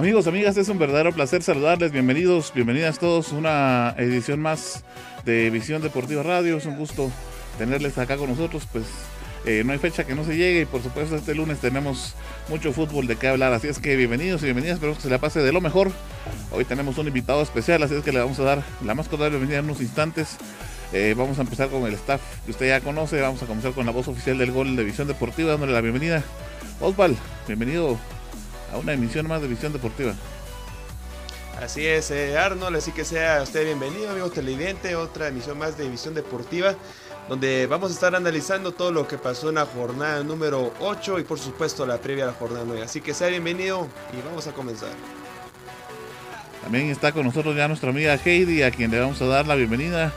Amigos, amigas, es un verdadero placer saludarles. Bienvenidos, bienvenidas todos. Una edición más de Visión Deportiva Radio. Es un gusto tenerles acá con nosotros. Pues eh, no hay fecha que no se llegue y por supuesto este lunes tenemos mucho fútbol de qué hablar. Así es que bienvenidos y bienvenidas. Espero que se la pase de lo mejor. Hoy tenemos un invitado especial, así es que le vamos a dar la más cordial bienvenida en unos instantes. Eh, vamos a empezar con el staff que usted ya conoce. Vamos a comenzar con la voz oficial del gol de Visión Deportiva, dándole la bienvenida. Osval, bienvenido a una emisión más de Visión Deportiva. Así es, eh, Arnold, así que sea usted bienvenido, amigos televidentes, otra emisión más de Visión Deportiva, donde vamos a estar analizando todo lo que pasó en la jornada número 8 y por supuesto la previa a la jornada 9. Así que sea bienvenido y vamos a comenzar. También está con nosotros ya nuestra amiga Heidi, a quien le vamos a dar la bienvenida.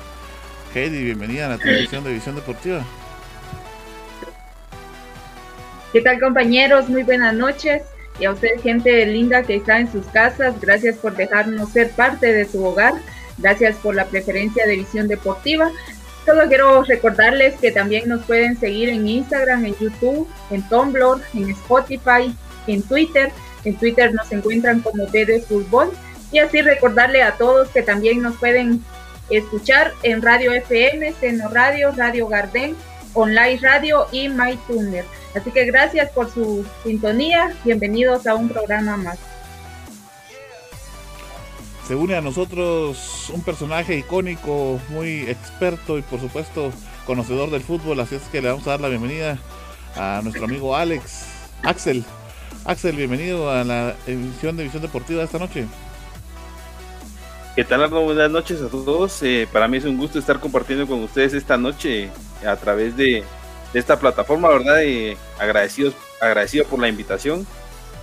Heidi, bienvenida a la televisión de Visión Deportiva. ¿Qué tal compañeros? Muy buenas noches y a usted gente linda que está en sus casas, gracias por dejarnos ser parte de su hogar, gracias por la preferencia de visión deportiva. Solo quiero recordarles que también nos pueden seguir en Instagram, en YouTube, en Tumblr, en Spotify, en Twitter. En Twitter nos encuentran como BD Fútbol. Y así recordarle a todos que también nos pueden escuchar en Radio FM, Seno Radio, Radio Garden, Online Radio y MyTuner. Así que gracias por su sintonía. Bienvenidos a un programa más. Se une a nosotros un personaje icónico, muy experto y por supuesto conocedor del fútbol, así es que le vamos a dar la bienvenida a nuestro amigo Alex, Axel. Axel, bienvenido a la emisión de Visión Deportiva de esta noche. ¿Qué tal, Arno? Buenas noches a todos. Eh, para mí es un gusto estar compartiendo con ustedes esta noche a través de, esta plataforma, ¿verdad? Y agradecidos, agradecido por la invitación.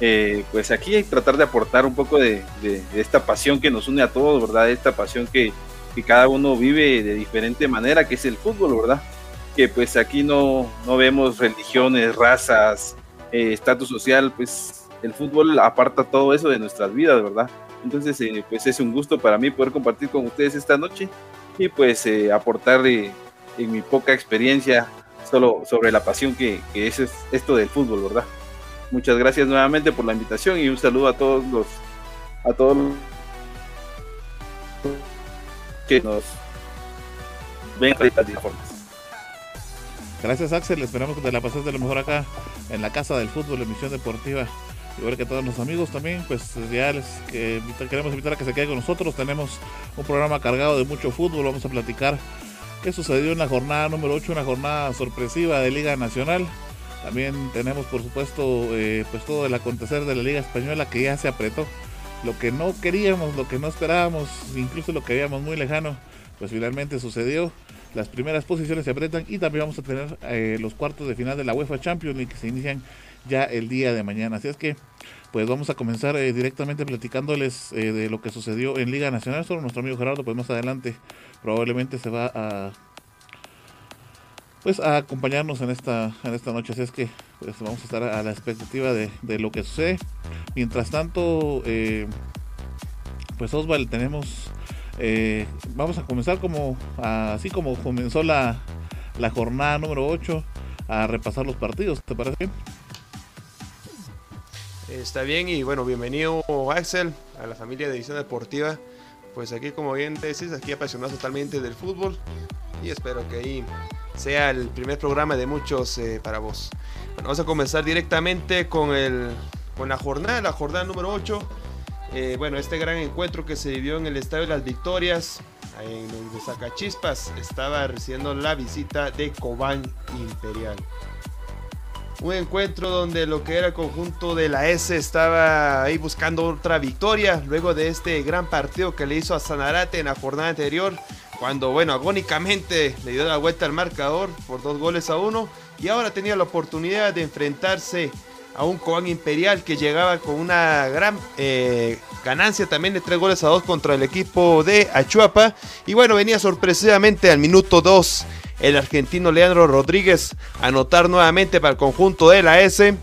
Eh, pues aquí tratar de aportar un poco de, esta pasión que nos une a todos, ¿verdad? Esta pasión que, cada uno vive de diferente manera, que es el fútbol, ¿verdad? Que pues aquí no, no vemos religiones, razas, eh, estatus social, pues el fútbol aparta todo eso de nuestras vidas, ¿verdad? Entonces, eh, pues es un gusto para mí poder compartir con ustedes esta noche y pues aportar en mi poca experiencia solo sobre la pasión que, es esto del fútbol, ¿verdad? Muchas gracias nuevamente por la invitación y un saludo a todos los a todos los que nos ven a las plataformas. Gracias Axel, esperamos que te la pases de lo mejor acá en la Casa del Fútbol, emisión deportiva. Igual que todos los amigos también, pues ya les queremos invitar a que se queden con nosotros. Tenemos un programa cargado de mucho fútbol, vamos a platicar qué sucedió en la jornada número 8, una jornada sorpresiva de Liga Nacional. También tenemos, por supuesto, eh, pues todo el acontecer de la Liga Española que ya se apretó. Lo que no queríamos, lo que no esperábamos, incluso lo que veíamos muy lejano, pues finalmente sucedió. Las primeras posiciones se apretan y también vamos a tener eh, los cuartos de final de la UEFA Champions League que se inician ya el día de mañana. Así es que, pues vamos a comenzar eh, directamente platicándoles de lo que sucedió en Liga Nacional. Solo nuestro amigo Gerardo, pues más adelante probablemente se va a pues a acompañarnos en esta en esta noche así es que pues, vamos a estar a la expectativa de, lo que sucede mientras tanto eh, pues Osval tenemos eh, vamos a comenzar como así como comenzó la, la jornada número 8 a repasar los partidos ¿te parece bien? Está bien y bueno, bienvenido Axel a la familia de Edición Deportiva pues aquí como bien decís, aquí apasionado totalmente del fútbol y espero que ahí sea el primer programa de muchos eh, para vos. Bueno, vamos a comenzar directamente con, el, con la jornada, la jornada número 8. Eh, bueno, este gran encuentro que se vivió en el Estadio de las Victorias, en el de Zacachispas, estaba recibiendo la visita de Cobán Imperial. Un encuentro donde lo que era el conjunto de la S estaba ahí buscando otra victoria luego de este gran partido que le hizo a Sanarate en la jornada anterior. Cuando, bueno, agónicamente le dio la vuelta al marcador por dos goles a uno. Y ahora tenía la oportunidad de enfrentarse a un Cobán Imperial que llegaba con una gran eh, ganancia también de tres goles a dos contra el equipo de Achuapa. Y bueno, venía sorpresivamente al minuto 2 el argentino Leandro Rodríguez anotar nuevamente para el conjunto de la S.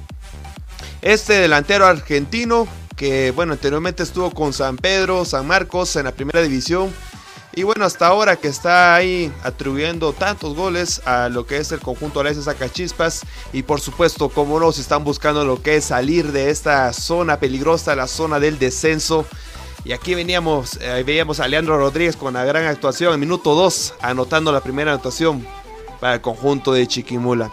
Este delantero argentino que bueno, anteriormente estuvo con San Pedro, San Marcos en la primera división. Y bueno, hasta ahora que está ahí atribuyendo tantos goles a lo que es el conjunto de la Sacachispas. Y por supuesto, como no, están buscando lo que es salir de esta zona peligrosa, la zona del descenso. Y aquí veníamos, eh, veíamos a Leandro Rodríguez con la gran actuación en minuto 2, anotando la primera anotación para el conjunto de Chiquimula.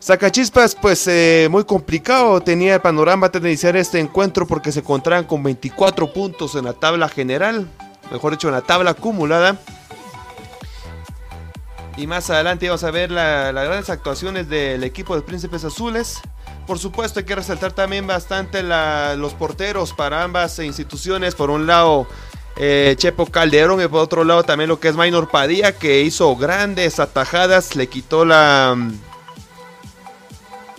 Sacachispas, pues eh, muy complicado tenía el panorama de iniciar este encuentro porque se encontraban con 24 puntos en la tabla general, mejor dicho, en la tabla acumulada. Y más adelante vamos a ver las grandes actuaciones del equipo de Príncipes Azules. Por supuesto hay que resaltar también bastante los porteros para ambas instituciones. Por un lado, eh, Chepo Calderón y por otro lado también lo que es Minor Padilla que hizo grandes atajadas, le quitó la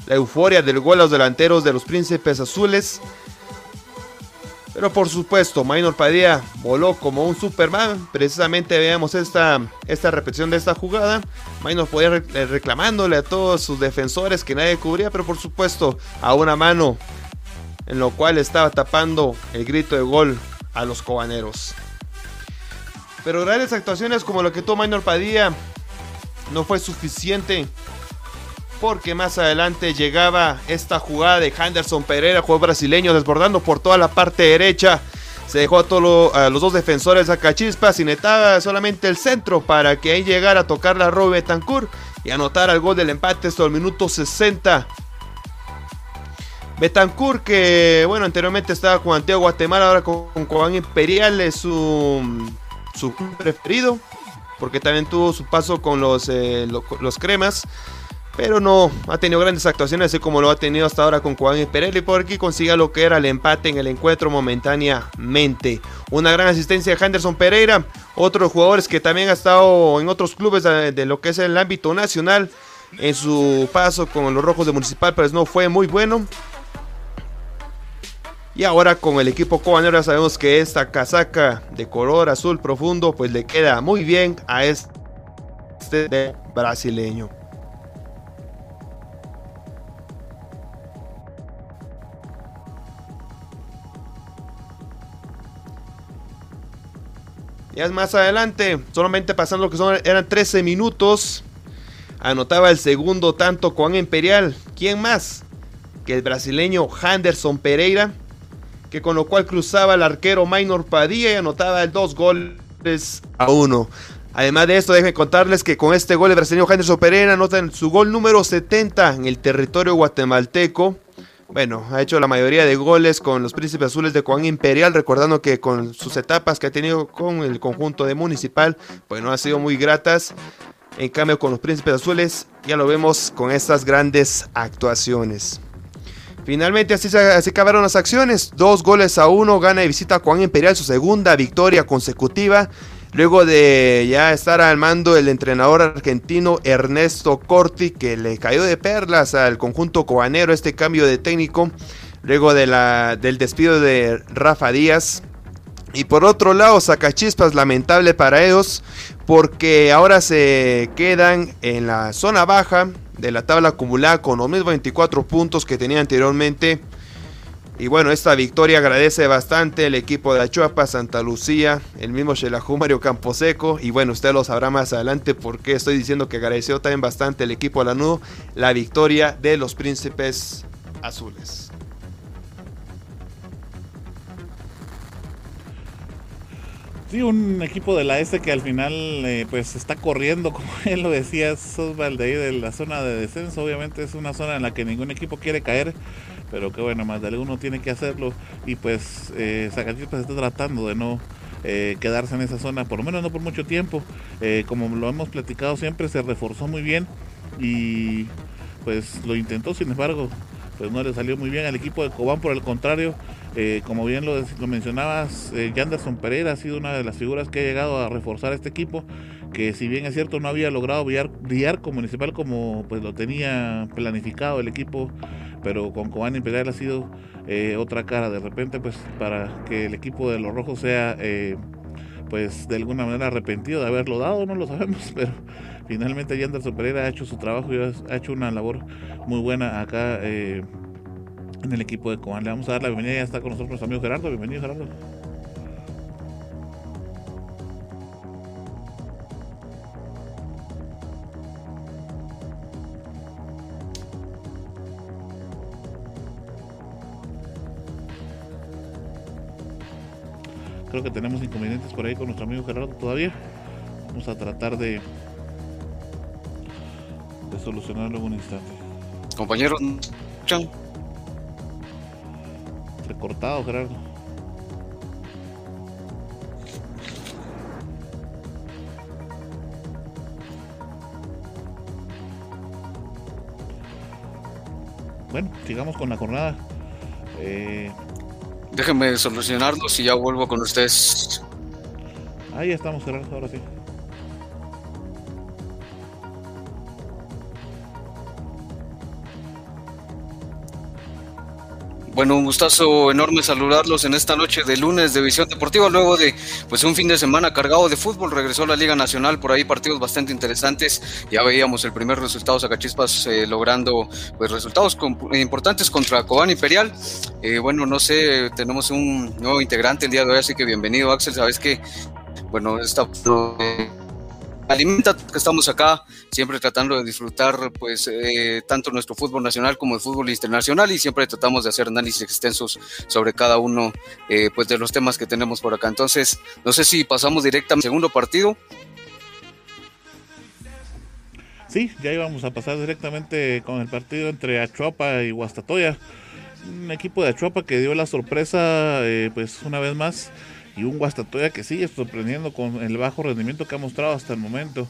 la euforia del gol a los delanteros de los Príncipes Azules. Pero por supuesto, Minor Padilla voló como un Superman. Precisamente veamos esta, esta repetición de esta jugada. Minor podía eh, reclamándole a todos sus defensores que nadie cubría, pero por supuesto a una mano. En lo cual estaba tapando el grito de gol a los cobaneros. Pero grandes actuaciones como lo que tuvo Minor Padilla no fue suficiente porque más adelante llegaba esta jugada de Henderson Pereira, jugador brasileño, desbordando por toda la parte derecha. Se dejó a, todos los dos defensores a Cachispas y netaba solamente el centro para que ahí llegara a tocar la Robe Betancourt y anotar el gol del empate hasta el minuto 60. Betancourt que, bueno, anteriormente estaba con Antiguo Guatemala, ahora con, Cobán Imperial es su, su preferido, porque también tuvo su paso con los, eh, los cremas pero no ha tenido grandes actuaciones así como lo ha tenido hasta ahora con Juan por aquí consiga lo que era el empate en el encuentro momentáneamente. Una gran asistencia de Henderson Pereira, otros jugadores que también ha estado en otros clubes de, lo que es el ámbito nacional en su paso con los Rojos de Municipal, pero no fue muy bueno. Y ahora con el equipo cobanero sabemos que esta casaca de color azul profundo pues le queda muy bien a este brasileño. Ya más adelante, solamente pasando lo que son, eran 13 minutos. Anotaba el segundo tanto Juan Imperial. ¿Quién más? Que el brasileño Henderson Pereira. Que con lo cual cruzaba el arquero Minor Padilla y anotaba el dos goles a uno. Además de esto, déjenme contarles que con este gol el brasileño Henderson Pereira anota su gol número 70 en el territorio guatemalteco. Bueno, ha hecho la mayoría de goles con los Príncipes Azules de Juan Imperial, recordando que con sus etapas que ha tenido con el conjunto de Municipal, pues no ha sido muy gratas. En cambio, con los Príncipes Azules ya lo vemos con estas grandes actuaciones. Finalmente así, así acabaron las acciones. Dos goles a uno gana de visita Juan Imperial su segunda victoria consecutiva. Luego de ya estar al mando el entrenador argentino Ernesto Corti, que le cayó de perlas al conjunto cobanero este cambio de técnico, luego de la, del despido de Rafa Díaz. Y por otro lado, Sacachispas, lamentable para ellos, porque ahora se quedan en la zona baja de la tabla acumulada con los mismos 24 puntos que tenía anteriormente. Y bueno, esta victoria agradece bastante el equipo de Achuapa, Santa Lucía, el mismo Xelajú Mario Camposeco. Y bueno, usted lo sabrá más adelante porque estoy diciendo que agradeció también bastante el equipo Lanudo la victoria de los Príncipes Azules. Sí, un equipo de la S que al final eh, pues está corriendo, como él lo decía, Sosval de ahí de la zona de descenso. Obviamente es una zona en la que ningún equipo quiere caer pero que bueno, más de uno tiene que hacerlo. Y pues eh, Zacatecas está tratando de no eh, quedarse en esa zona, por lo menos no por mucho tiempo, eh, como lo hemos platicado siempre, se reforzó muy bien y pues lo intentó, sin embargo, pues no le salió muy bien al equipo de Cobán, por el contrario, eh, como bien lo, mencionabas, Yanderson Pereira ha sido una de las figuras que ha llegado a reforzar este equipo, que si bien es cierto no había logrado brillar, brillar como municipal como pues lo tenía planificado el equipo pero con Cobán Imperial ha sido eh, otra cara. De repente, pues para que el equipo de los rojos sea, eh, pues de alguna manera arrepentido de haberlo dado, no lo sabemos, pero finalmente Anderson Pereira ha hecho su trabajo y ha hecho una labor muy buena acá en el equipo de Cobán. Le vamos a dar la bienvenida, ya está con nosotros nuestro amigo Gerardo. Bienvenido, Gerardo. Creo que tenemos inconvenientes por ahí con nuestro amigo Gerardo todavía. Vamos a tratar de, de solucionarlo en un instante. Compañeros, Recortado, Gerardo. Bueno, sigamos con la jornada. Eh, Déjenme solucionarlos y ya vuelvo con ustedes. Ahí estamos, Gerardo, ahora sí. Bueno, un gustazo enorme saludarlos en esta noche de lunes de Visión Deportiva, luego de pues un fin de semana cargado de fútbol, regresó la Liga Nacional, por ahí partidos bastante interesantes, ya veíamos el primer resultado Sacachispas eh, logrando pues resultados importantes contra Cobán Imperial, eh, bueno, no sé, tenemos un nuevo integrante el día de hoy, así que bienvenido Axel, sabes que bueno, esta alimenta que estamos acá, siempre tratando de disfrutar pues eh, tanto nuestro fútbol nacional como el fútbol internacional y siempre tratamos de hacer análisis extensos sobre cada uno eh, pues de los temas que tenemos por acá. Entonces, no sé si pasamos directamente al segundo partido. Sí, ya íbamos a pasar directamente con el partido entre Achuapa y Guastatoya. Un equipo de Achuapa que dio la sorpresa, eh, pues una vez más, y un Guastatoya que sigue sorprendiendo con el bajo rendimiento que ha mostrado hasta el momento.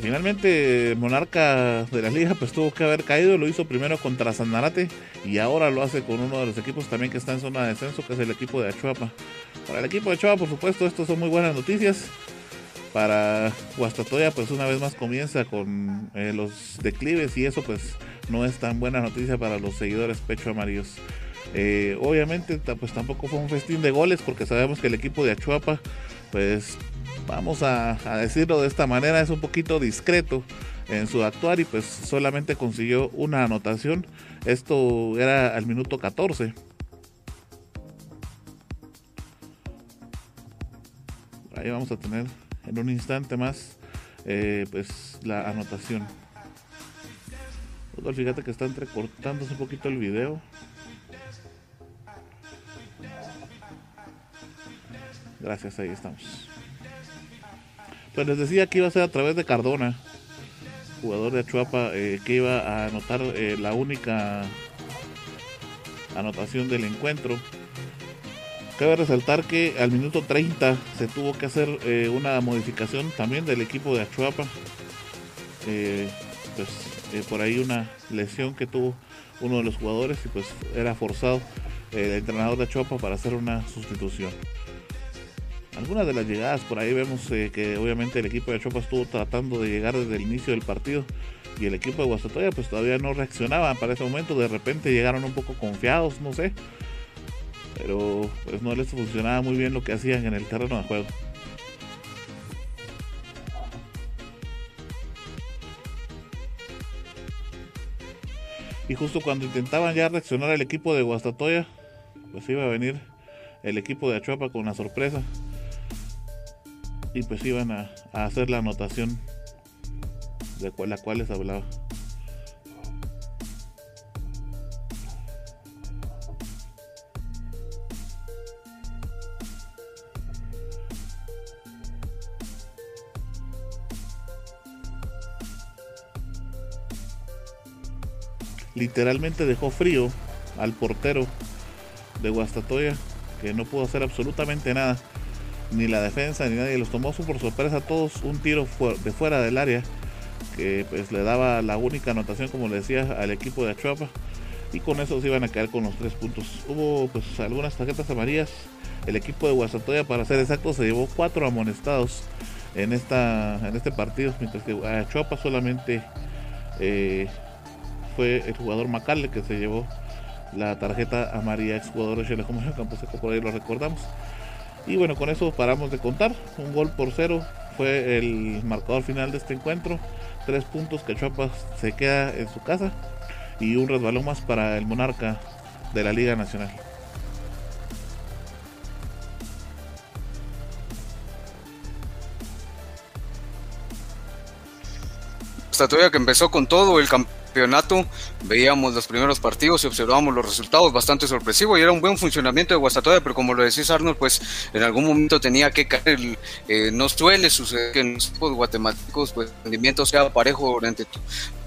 Finalmente, Monarca de la Liga pues tuvo que haber caído, lo hizo primero contra Sanarate y ahora lo hace con uno de los equipos también que está en zona de descenso, que es el equipo de Achuapa. Para el equipo de Achuapa, por supuesto, estos son muy buenas noticias. Para Guastatoya, pues una vez más comienza con eh, los declives y eso pues no es tan buena noticia para los seguidores pecho amarillos. Eh, obviamente, pues tampoco fue un festín de goles porque sabemos que el equipo de Achuapa, pues vamos a, decirlo de esta manera, es un poquito discreto en su actuar y pues solamente consiguió una anotación. Esto era al minuto 14. Ahí vamos a tener en un instante más eh, pues la anotación. Fíjate que está entrecortándose un poquito el video. Gracias, ahí estamos. Pues les decía que iba a ser a través de Cardona, jugador de Achuapa, eh, que iba a anotar eh, la única anotación del encuentro. Cabe resaltar que al minuto 30 se tuvo que hacer eh, una modificación también del equipo de Achuapa. pues por ahí una lesión que tuvo uno de los jugadores y pues era forzado el entrenador de Achuapa para hacer una sustitución algunas de las llegadas por ahí vemos eh, que obviamente el equipo de Chopa estuvo tratando de llegar desde el inicio del partido y el equipo de Guastatoya pues todavía no reaccionaba para ese momento de repente llegaron un poco confiados no sé pero pues no les funcionaba muy bien lo que hacían en el terreno de juego. Y justo cuando intentaban ya reaccionar el equipo de Guastatoya pues iba a venir el equipo de Achuapa con una sorpresa y pues iban a, hacer la anotación de la cual les hablaba. Literalmente dejó frío al portero de Guastatoya, que no pudo hacer absolutamente nada ni la defensa ni nadie los tomó por sorpresa todos un tiro de fuera del área que pues le daba la única anotación como le decía al equipo de Achuapa y con eso se iban a caer con los tres puntos hubo pues algunas tarjetas amarillas el equipo de Guasatoya para ser exacto se llevó cuatro amonestados en esta en este partido mientras que Achuapa solamente eh, fue el jugador Macalle que se llevó la tarjeta a María, exjugador de como Campo Seco, por ahí lo recordamos. Y bueno, con eso paramos de contar. Un gol por cero fue el marcador final de este encuentro. Tres puntos que Chuapas se queda en su casa y un resbalón más para el monarca de la Liga Nacional. Estatuia que empezó con todo el campeonato campeonato veíamos los primeros partidos y observábamos los resultados bastante sorpresivo y era un buen funcionamiento de Guastatoya, pero como lo decís Arnold, pues en algún momento tenía que caer, eh, no suele suceder que en los equipos guatemaltecos pues el rendimiento sea parejo durante,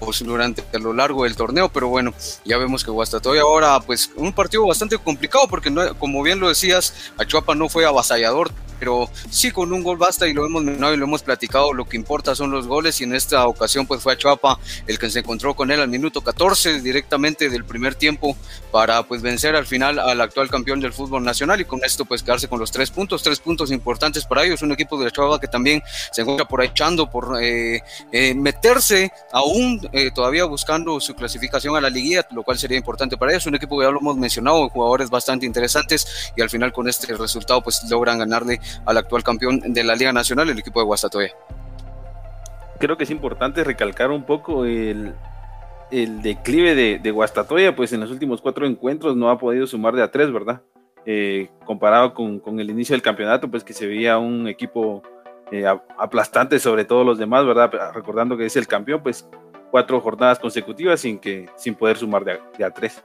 pues, durante a lo largo del torneo, pero bueno, ya vemos que Guastatoya ahora pues un partido bastante complicado porque no, como bien lo decías, Achuapa no fue avasallador, pero sí con un gol basta y lo hemos mencionado y lo hemos platicado, lo que importa son los goles y en esta ocasión pues fue Achuapa el que se encontró con él al minuto 14 directamente del primer tiempo para pues vencer al final al actual campeón del fútbol nacional y con esto pues quedarse con los tres puntos, tres puntos importantes para ellos, un equipo de Achuapa que también se encuentra por ahí echando por eh, eh, meterse aún eh, todavía buscando su clasificación a la liguilla, lo cual sería importante para ellos, un equipo que ya lo hemos mencionado, jugadores bastante interesantes y al final con este resultado pues logran ganarle al actual campeón de la Liga Nacional, el equipo de Guastatoya. Creo que es importante recalcar un poco el, el declive de, Guastatoya, pues en los últimos cuatro encuentros no ha podido sumar de a tres, ¿verdad? Eh, comparado con, el inicio del campeonato, pues que se veía un equipo eh, aplastante sobre todos los demás, ¿verdad? Recordando que es el campeón, pues cuatro jornadas consecutivas sin, que, sin poder sumar de de a tres.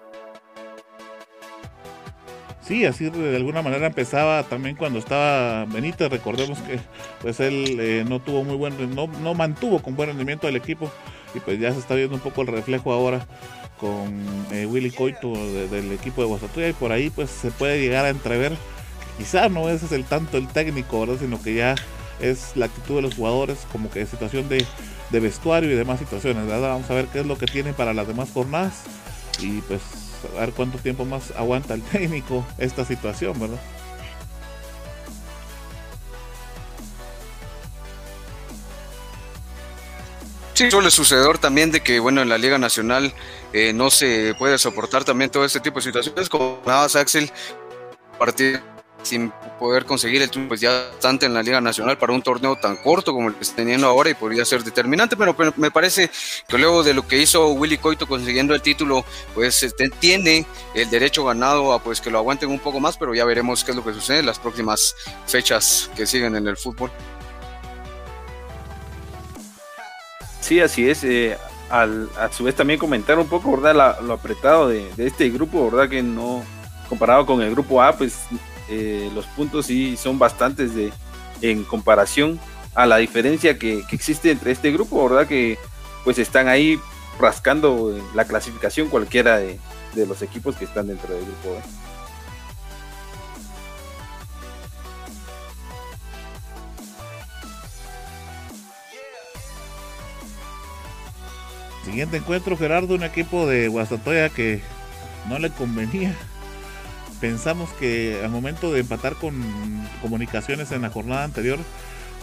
Sí, así de alguna manera empezaba también cuando estaba Benítez. Recordemos que pues él eh, no tuvo muy buen, no, no mantuvo con buen rendimiento al equipo y pues ya se está viendo un poco el reflejo ahora con eh, Willy Coito del equipo de Guastatoya y por ahí pues se puede llegar a entrever quizá no ese es el tanto el técnico, ¿verdad? sino que ya es la actitud de los jugadores como que situación de, de vestuario y demás situaciones. ¿verdad? Vamos a ver qué es lo que tienen para las demás jornadas y pues a ver cuánto tiempo más aguanta el técnico esta situación, ¿verdad? Sí, suele suceder también de que, bueno, en la Liga Nacional eh, no se puede soportar también todo este tipo de situaciones. Como nada Axel, partido sin poder conseguir el pues ya bastante en la Liga Nacional para un torneo tan corto como el que está teniendo ahora y podría ser determinante, pero, me parece que luego de lo que hizo Willy Coito consiguiendo el título, pues este, tiene el derecho ganado a pues que lo aguanten un poco más, pero ya veremos qué es lo que sucede en las próximas fechas que siguen en el fútbol. Sí, así es. Eh, a su vez también comentar un poco, ¿verdad? lo apretado de, de este grupo, ¿verdad? Que no, comparado con el grupo A, pues eh, los puntos sí son bastantes de, en comparación a la diferencia que, existe entre este grupo, ¿verdad? Que pues están ahí rascando la clasificación cualquiera de, los equipos que están dentro del grupo. Siguiente encuentro, Gerardo, un equipo de Guastatoya que no le convenía pensamos que al momento de empatar con comunicaciones en la jornada anterior,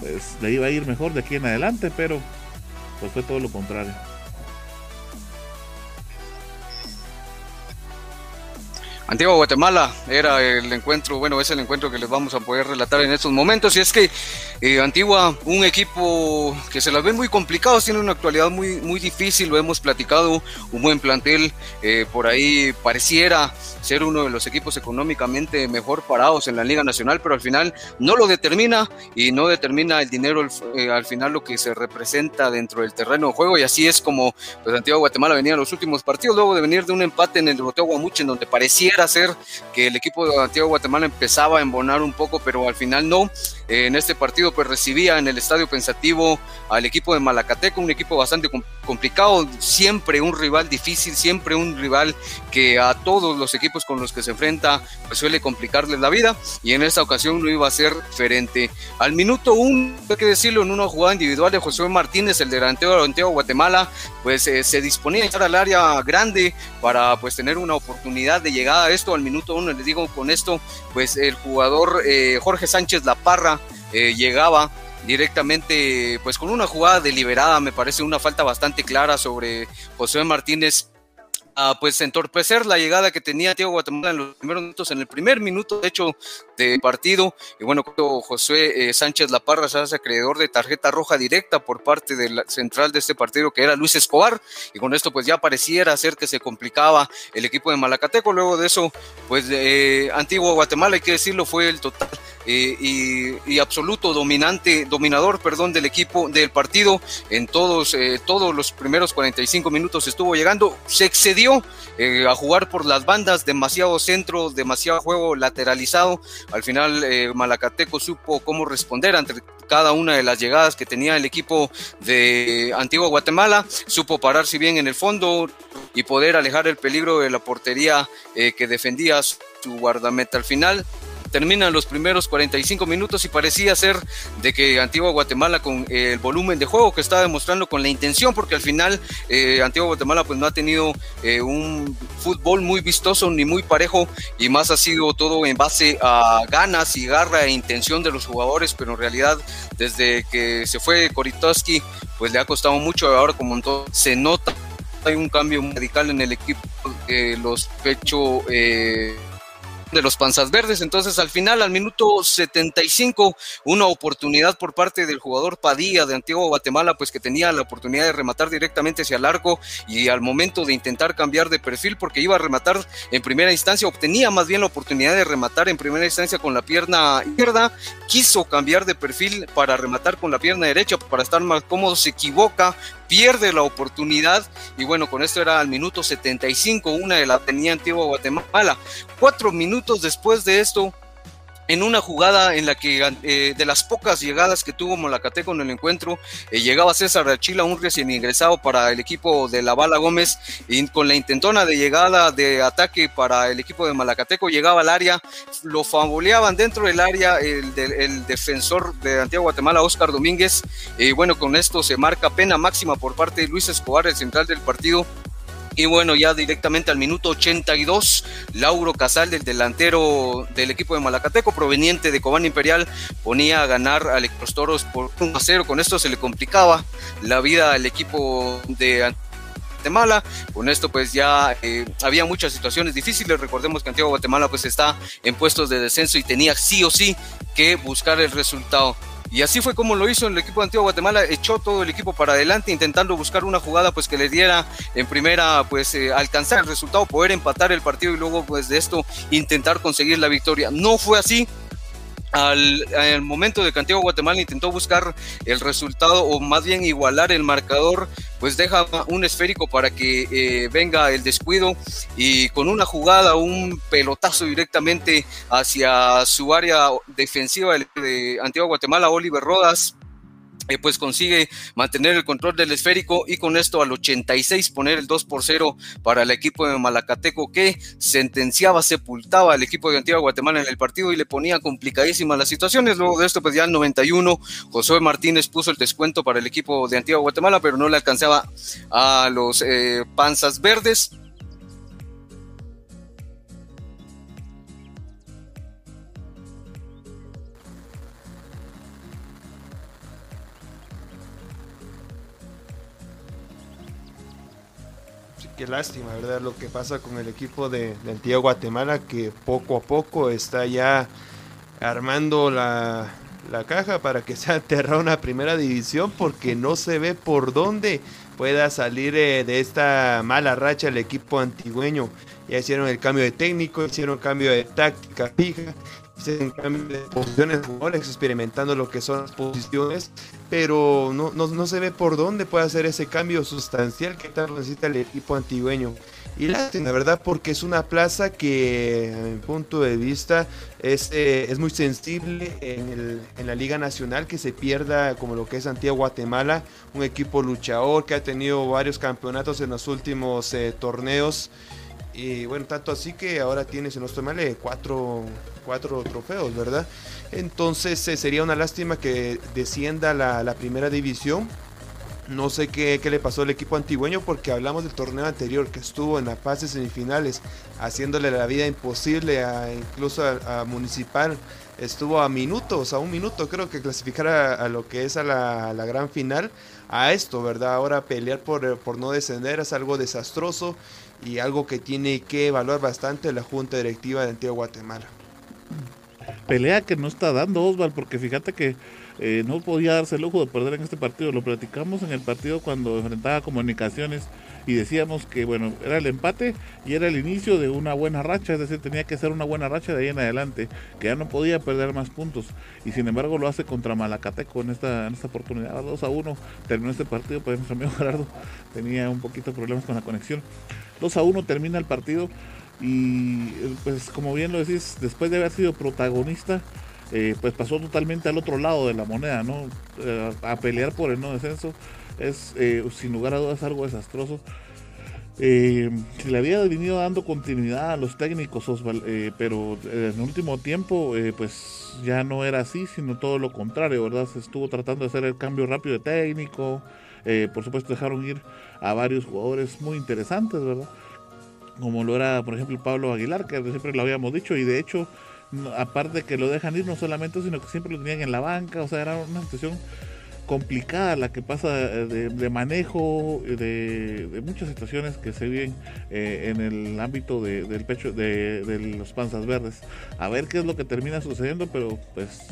pues le iba a ir mejor de aquí en adelante, pero pues fue todo lo contrario. Antigua Guatemala era el encuentro, bueno, es el encuentro que les vamos a poder relatar en estos momentos. Y es que eh, Antigua, un equipo que se las ve muy complicado, tiene una actualidad muy, muy difícil, lo hemos platicado, un buen plantel, eh, por ahí pareciera ser uno de los equipos económicamente mejor parados en la Liga Nacional, pero al final no lo determina y no determina el dinero eh, al final lo que se representa dentro del terreno de juego. Y así es como pues, Antigua Guatemala venía en los últimos partidos, luego de venir de un empate en el Boteo Guamuche, en donde parecía hacer que el equipo de Antiguo Guatemala empezaba a embonar un poco, pero al final no. En este partido pues recibía en el estadio pensativo al equipo de Malacateco, un equipo bastante complicado, siempre un rival difícil, siempre un rival que a todos los equipos con los que se enfrenta pues suele complicarles la vida y en esta ocasión no iba a ser diferente. Al minuto uno, hay que decirlo, en una jugada individual de José Martínez, el delantero de Guatemala, pues eh, se disponía a entrar al área grande para pues tener una oportunidad de llegada esto al minuto uno, les digo con esto, pues el jugador eh, Jorge Sánchez La Parra eh, llegaba directamente pues con una jugada deliberada, me parece una falta bastante clara sobre José Martínez pues entorpecer la llegada que tenía Diego Guatemala en los primeros minutos, en el primer minuto de hecho de partido. Y bueno, José eh, Sánchez Laparra se hace acreedor de tarjeta roja directa por parte del central de este partido que era Luis Escobar. Y con esto pues ya pareciera ser que se complicaba el equipo de Malacateco. Luego de eso, pues eh, Antiguo Guatemala, hay que decirlo, fue el total eh, y, absoluto dominante, dominador, perdón, del equipo, del partido. En todos, todos los primeros 45 minutos estuvo llegando. Se excedió eh, a jugar por las bandas, demasiado centro, demasiado juego lateralizado. Al final eh, Malacateco supo cómo responder ante cada una de las llegadas que tenía el equipo de Antigua Guatemala, supo pararse bien en el fondo y poder alejar el peligro de la portería eh, que defendía su guardameta. Al final terminan los primeros 45 minutos y parecía ser de que Antigua Guatemala con eh, el volumen de juego que estaba demostrando con la intención, porque al final eh, Antigua Guatemala pues no ha tenido eh, un fútbol muy vistoso ni muy parejo y más ha sido todo en base a ganas y garra e intención de los jugadores, pero en realidad desde que se fue Koritowski pues le ha costado mucho, ahora como todo se nota hay un cambio radical en el equipo, los pecho de los Panzas Verdes. Entonces, al final, al minuto 75, una oportunidad por parte del jugador Padilla de Antiguo Guatemala, pues que tenía la oportunidad de rematar directamente hacia el arco y al momento de intentar cambiar de perfil, porque iba a rematar en primera instancia, obtenía más bien la oportunidad de rematar en primera instancia con la pierna izquierda, quiso cambiar de perfil para rematar con la pierna derecha para estar más cómodo, se equivoca, pierde la oportunidad y bueno, con esto era al minuto 75, una de la tenía Antigua Guatemala. Cuatro minutos después de esto, en una jugada en la que eh, de las pocas llegadas que tuvo Malacateco en el encuentro, eh, llegaba César Achila, un recién ingresado para el equipo de la Bala Gómez, y con la intentona de llegada de ataque para el equipo de Malacateco, llegaba al área, lo favoleaban dentro del área el, el defensor de Antigua Guatemala, Oscar Domínguez, y bueno, con esto se marca pena máxima por parte de Luis Escobar, el central del partido, y bueno, ya directamente al minuto 82, Lauro Casal, el delantero del equipo de Malacateco, proveniente de Cobán Imperial, ponía a ganar a Electrostoros por 1 a 0. Con esto se le complicaba la vida al equipo de Guatemala. Con esto pues ya eh, había muchas situaciones difíciles. Recordemos que Antigua Guatemala pues está en puestos de descenso y tenía sí o sí que buscar el resultado. Y así fue como lo hizo el equipo de Antigua Guatemala, echó todo el equipo para adelante intentando buscar una jugada pues que le diera en primera pues eh, alcanzar el resultado, poder empatar el partido y luego pues de esto intentar conseguir la victoria. No fue así, al, momento de que Antigua Guatemala intentó buscar el resultado o más bien igualar el marcador, pues deja un esférico para que eh, venga el descuido y con una jugada, un pelotazo directamente hacia su área defensiva de Antigua Guatemala, Oliver Rodas eh, pues consigue mantener el control del esférico y con esto al 86 poner el 2 por 0 para el equipo de Malacateco que sentenciaba, sepultaba al equipo de Antigua Guatemala en el partido y le ponía complicadísimas las situaciones. Luego de esto, pues ya en 91, José Martínez puso el descuento para el equipo de Antigua Guatemala, pero no le alcanzaba a los eh, panzas verdes. Qué lástima, ¿verdad? Lo que pasa con el equipo de, de Antigua Guatemala, que poco a poco está ya armando la, caja para que sea enterrada una primera división, porque no se ve por dónde pueda salir eh, de esta mala racha el equipo antigüeño. Ya hicieron el cambio de técnico, hicieron cambio de táctica fija, hicieron cambio de posiciones, experimentando lo que son las posiciones pero no, no, se ve por dónde puede hacer ese cambio sustancial que tal necesita el equipo antigüeño. Y la verdad, porque es una plaza que, a mi punto de vista, es, eh, es muy sensible en, el, en, la Liga Nacional, que se pierda como lo que es Antigua Guatemala, un equipo luchador que ha tenido varios campeonatos en los últimos eh, torneos. Y bueno, tanto así que ahora tiene, si no estoy mal, eh, cuatro, cuatro trofeos, ¿verdad? Entonces eh, sería una lástima que descienda la, la primera división. No sé qué, qué, le pasó al equipo antigüeño porque hablamos del torneo anterior que estuvo en las fases semifinales haciéndole la vida imposible a, incluso a, Municipal. Estuvo a minutos, a un minuto creo que clasificar a, lo que es a la, la, gran final. A esto, ¿verdad? Ahora pelear por, por no descender es algo desastroso y algo que tiene que evaluar bastante la Junta Directiva de Antigua Guatemala. Pelea que no está dando Osval, porque fíjate que eh, no podía darse el lujo de perder en este partido. Lo platicamos en el partido cuando enfrentaba comunicaciones y decíamos que bueno, era el empate y era el inicio de una buena racha, es decir, tenía que ser una buena racha de ahí en adelante, que ya no podía perder más puntos y sin embargo lo hace contra Malacateco en esta, en esta oportunidad, 2 a 1 terminó este partido, pues nuestro amigo Gerardo tenía un poquito de problemas con la conexión, 2 a 1 termina el partido y pues como bien lo decís, después de haber sido protagonista, eh, pues pasó totalmente al otro lado de la moneda, ¿no? Eh, a pelear por el no descenso es eh, sin lugar a dudas algo desastroso. Eh, se le había venido dando continuidad a los técnicos, eh, pero en el último tiempo, pues ya no era así, sino todo lo contrario, ¿verdad? Se estuvo tratando de hacer el cambio rápido de técnico. Por supuesto, dejaron ir a varios jugadores muy interesantes, ¿verdad? Como lo era, por ejemplo, Pablo Aguilar, que siempre lo habíamos dicho, y de hecho, aparte de que lo dejan ir, no solamente, sino que siempre lo tenían en la banca, o sea, era una situación complicada la que pasa de, manejo de, muchas situaciones que se viven eh, en el ámbito del pecho de, los panzas verdes. A ver qué es lo que termina sucediendo, pero pues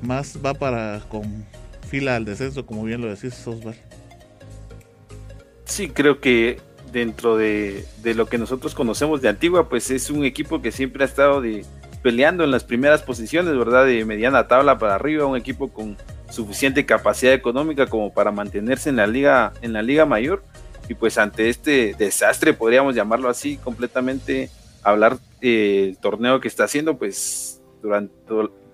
más va para con fila al descenso, como bien lo decís, Osvar. Sí, creo que dentro de, lo que nosotros conocemos de Antigua, pues es un equipo que siempre ha estado de, peleando en las primeras posiciones, ¿verdad? De mediana tabla para arriba, un equipo con suficiente capacidad económica como para mantenerse en la liga, en la liga mayor. Y pues ante este desastre, podríamos llamarlo así, completamente hablar del torneo que está haciendo, pues durante,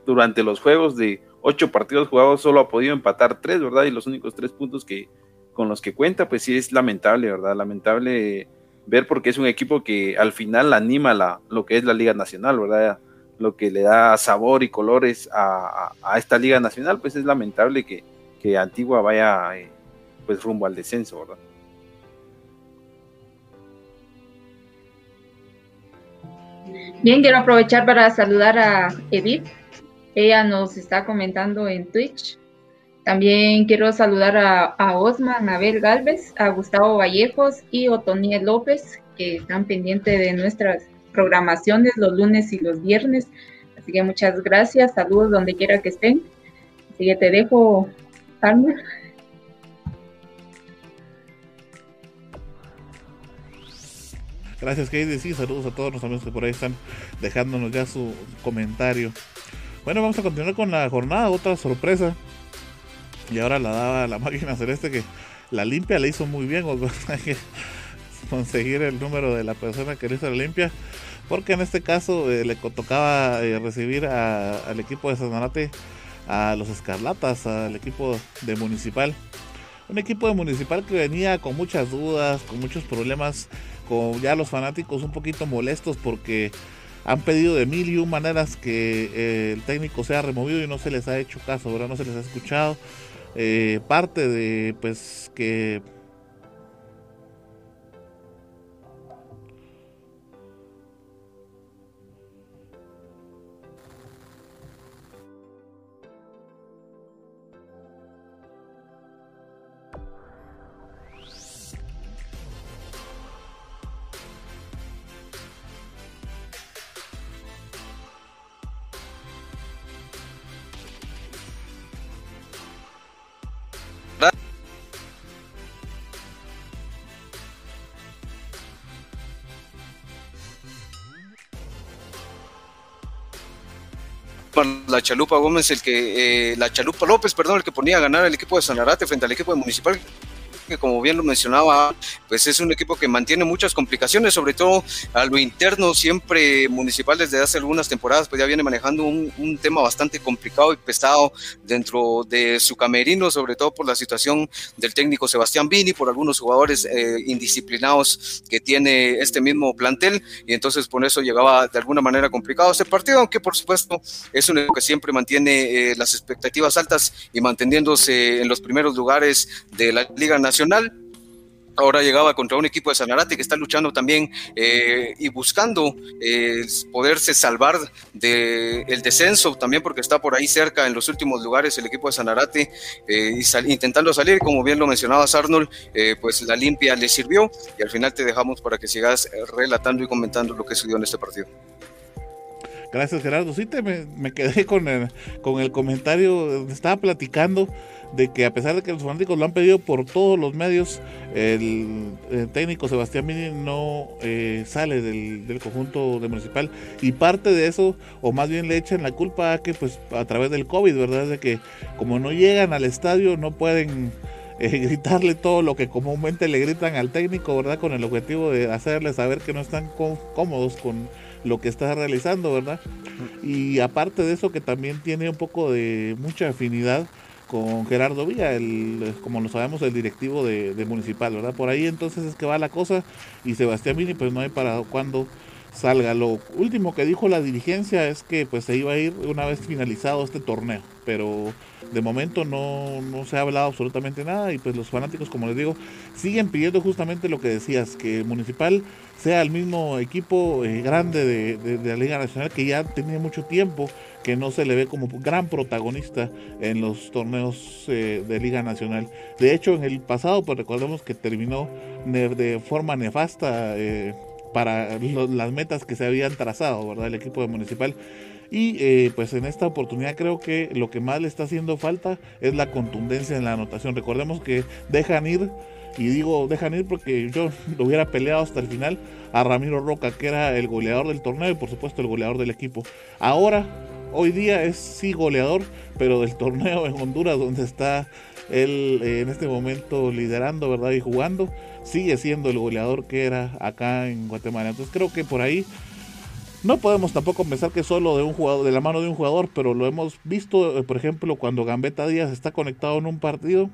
durante los juegos de ocho partidos jugados solo ha podido empatar tres, ¿verdad? Y los únicos tres puntos que con los que cuenta, pues sí es lamentable, ¿verdad? Lamentable ver porque es un equipo que al final anima la, lo que es la Liga Nacional, ¿verdad? lo que le da sabor y colores a, esta liga nacional, pues es lamentable que, Antigua vaya eh, pues rumbo al descenso, ¿verdad? Bien, quiero aprovechar para saludar a Edith. Ella nos está comentando en Twitch. También quiero saludar a, a Osman Abel Galvez, a Gustavo Vallejos y Otoniel López, que están pendientes de nuestras programaciones los lunes y los viernes. Así que muchas gracias, saludos donde quiera que estén. Así que te dejo, Carmen. Gracias, Katie. Sí, saludos a todos los amigos que por ahí están dejándonos ya su comentario. Bueno, vamos a continuar con la jornada. Otra sorpresa. Y ahora la daba la máquina celeste que la limpia le hizo muy bien. Conseguir el número de la persona que le hizo la limpia porque en este caso eh, le tocaba eh, recibir al equipo de Sanarate a los Escarlatas, al equipo de Municipal. Un equipo de Municipal que venía con muchas dudas, con muchos problemas, con ya los fanáticos un poquito molestos porque han pedido de mil y un maneras que eh, el técnico sea removido y no se les ha hecho caso, ¿verdad? no se les ha escuchado. Parte de pues que la Chalupa Gómez, el que, eh, la Chalupa López, perdón, el que ponía a ganar el equipo de Sanarate frente al equipo de Municipal que como bien lo mencionaba, pues es un equipo que mantiene muchas complicaciones, sobre todo a lo interno, siempre Municipal desde hace algunas temporadas pues ya viene manejando un, tema bastante complicado y pesado dentro de su camerino, sobre todo por la situación del técnico Sebastián Vini, por algunos jugadores eh, indisciplinados que tiene este mismo plantel, y entonces por eso llegaba de alguna manera complicado este partido, aunque por supuesto es un equipo que siempre mantiene eh, las expectativas altas y manteniéndose en los primeros lugares de la Liga Nacional ahora llegaba contra un equipo de Sanarate que está luchando también eh, y buscando eh, poderse salvar del el descenso también porque está por ahí cerca en los últimos lugares el equipo de Sanarate eh, y intentando salir, como bien lo mencionabas Arnold, pues la limpia le sirvió y al final te dejamos para que sigas relatando y comentando lo que sucedió en este partido. Gracias Gerardo, sí te me, me quedé con el, con el comentario, estaba platicando de que a pesar de que los fanáticos lo han pedido por todos los medios, el, técnico Sebastián Mini no eh, sale del, conjunto de municipal y parte de eso, o más bien le echan la culpa a que pues a través del COVID, ¿verdad? De que como no llegan al estadio no pueden eh, gritarle todo lo que comúnmente le gritan al técnico, ¿verdad? Con el objetivo de hacerle saber que no están cómodos con lo que está realizando, ¿verdad? Y aparte de eso que también tiene un poco de mucha afinidad con Gerardo Villa, el, como lo sabemos, el directivo de, Municipal, ¿verdad? Por ahí entonces es que va la cosa y Sebastián Mini pues no hay para cuando salga. Lo último que dijo la dirigencia es que pues se iba a ir una vez finalizado este torneo, pero de momento no, no se ha hablado absolutamente nada y pues los fanáticos, como les digo, siguen pidiendo justamente lo que decías, que Municipal sea el mismo equipo eh, grande de, la Liga Nacional que ya tenía mucho tiempo que no se le ve como gran protagonista en los torneos eh, de Liga Nacional. De hecho, en el pasado, pues recordemos que terminó de, forma nefasta eh, para las metas que se habían trazado, ¿verdad? El equipo de Municipal. Y pues en esta oportunidad creo que lo que más le está haciendo falta es la contundencia en la anotación. Recordemos que dejan ir y digo, dejan ir porque yo lo hubiera peleado hasta el final a Ramiro Roca, que era el goleador del torneo y por supuesto el goleador del equipo. Ahora, hoy día es sí goleador, pero del torneo en Honduras, donde está él eh, en este momento liderando, ¿verdad? Y jugando, sigue siendo el goleador que era acá en Guatemala. Entonces creo que por ahí no podemos tampoco pensar que solo de un jugador, de la mano de un jugador, pero lo hemos visto, eh, por ejemplo, cuando Gambetta Díaz está conectado en un partido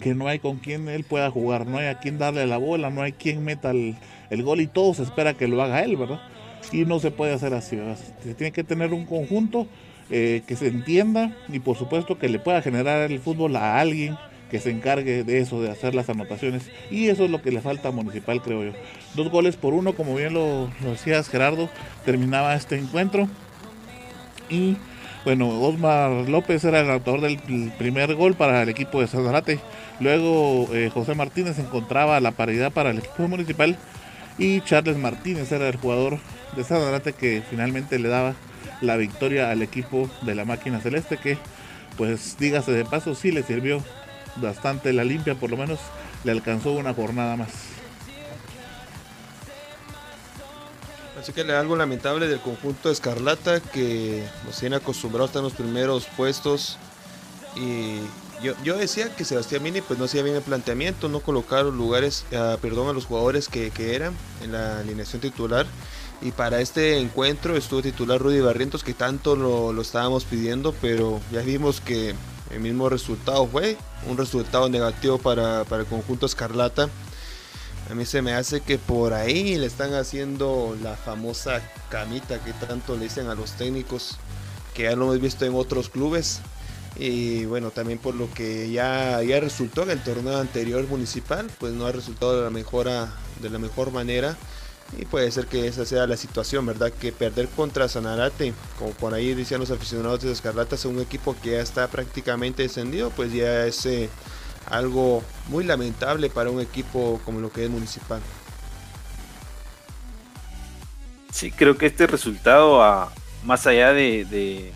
que no hay con quien él pueda jugar, no hay a quien darle la bola, no hay quien meta el, gol y todo se espera que lo haga él, ¿verdad? Y no se puede hacer así, Se tiene que tener un conjunto eh, que se entienda y por supuesto que le pueda generar el fútbol a alguien que se encargue de eso, de hacer las anotaciones. Y eso es lo que le falta a Municipal, creo yo. Dos goles por uno, como bien lo, lo decías Gerardo, terminaba este encuentro. Y bueno, Osmar López era el autor del primer gol para el equipo de Sanarate. Luego eh, José Martínez encontraba la paridad para el equipo municipal y Charles Martínez era el jugador de Sanarate que finalmente le daba la victoria al equipo de la máquina celeste que pues dígase de paso sí le sirvió bastante la limpia por lo menos le alcanzó una jornada más. Así que algo lamentable del conjunto Escarlata que nos tiene acostumbrados a estar en los primeros puestos y yo, decía que Sebastián Mini pues no hacía bien el planteamiento, no colocaron lugares, ah, perdón, a los jugadores que, eran en la alineación titular. Y para este encuentro estuvo titular Rudy Barrientos, que tanto lo, estábamos pidiendo, pero ya vimos que el mismo resultado fue un resultado negativo para, para el conjunto Escarlata. A mí se me hace que por ahí le están haciendo la famosa camita que tanto le dicen a los técnicos, que ya lo hemos visto en otros clubes, y bueno, también por lo que ya, ya resultó en el torneo anterior municipal, pues no ha resultado de la, mejora, de la mejor manera. Y puede ser que esa sea la situación, ¿verdad? Que perder contra Sanarate, como por ahí decían los aficionados de Escarlatas, un equipo que ya está prácticamente descendido, pues ya es eh, algo muy lamentable para un equipo como lo que es municipal. Sí, creo que este resultado, más allá de,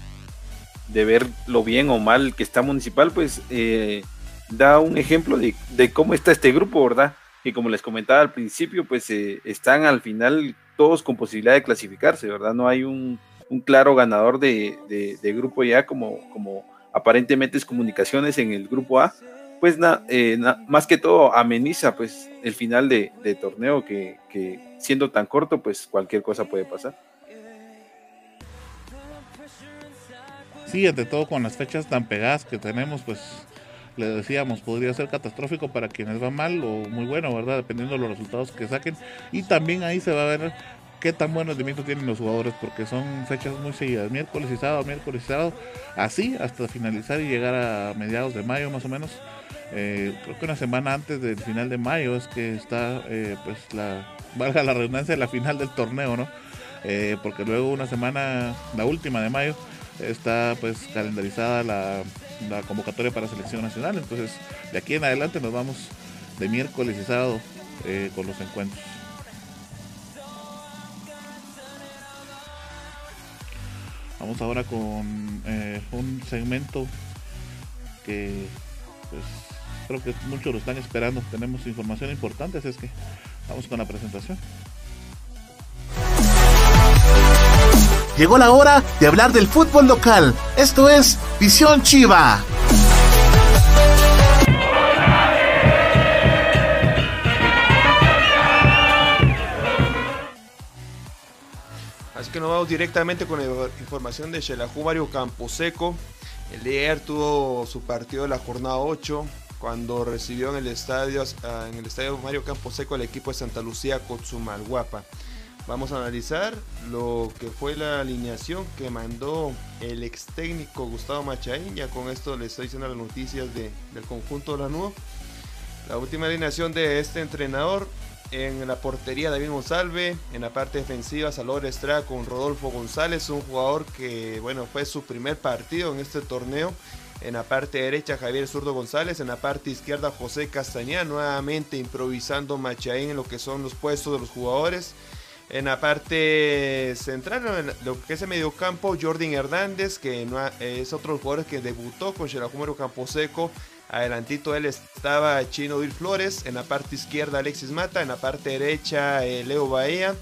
de ver lo bien o mal que está Municipal, pues eh, da un ejemplo de, cómo está este grupo, ¿verdad? Que como les comentaba al principio, pues eh, están al final todos con posibilidad de clasificarse, ¿verdad? No hay un, claro ganador de, grupo ya como, como aparentemente es comunicaciones en el grupo A, pues eh, más que todo ameniza pues el final de, torneo que, que siendo tan corto, pues cualquier cosa puede pasar. sí, ante todo con las fechas tan pegadas que tenemos, pues le decíamos, podría ser catastrófico para quienes van mal o muy bueno, ¿verdad? Dependiendo de los resultados que saquen. Y también ahí se va a ver qué tan buen rendimiento tienen los jugadores, porque son fechas muy seguidas, miércoles y sábado, miércoles y sábado, así hasta finalizar y llegar a mediados de mayo más o menos. eh, creo que una semana antes del final de mayo es que está, eh, pues la, valga la redundancia, la final del torneo, ¿no? Eh, porque luego una semana, la última de mayo, está pues calendarizada la, la convocatoria para selección nacional, entonces de aquí en adelante nos vamos de miércoles y sábado con los encuentros. Vamos ahora con eh, un segmento que pues creo que muchos lo están esperando. Tenemos información importante, así es que vamos con la presentación. Llegó la hora de hablar del fútbol local. Esto es Visión Chiva. que nos vamos directamente con la información de Xelajú Mario Camposeco. El DR tuvo su partido de la jornada 8 cuando recibió en el estadio, en el estadio Mario Camposeco el equipo de Santa Lucía Cotzumalguapa. Vamos a analizar lo que fue la alineación que mandó el ex técnico Gustavo Machaín. Ya con esto les estoy diciendo las noticias del conjunto de la NUO. La última alineación de este entrenador en la portería David Monsalve, en la parte defensiva Salvador Estrada con Rodolfo González, un jugador que bueno fue su primer partido en este torneo. En la parte derecha Javier Zurdo González, en la parte izquierda José Castañá, nuevamente improvisando Machaín en lo que son los puestos de los jugadores. En la parte central, en lo que es el mediocampo, Jordan Hernández, que es otro jugador que debutó con Campo Camposeco Adelantito él estaba Chino Vil Flores, en la parte izquierda Alexis Mata, en la parte derecha eh, Leo Bahía,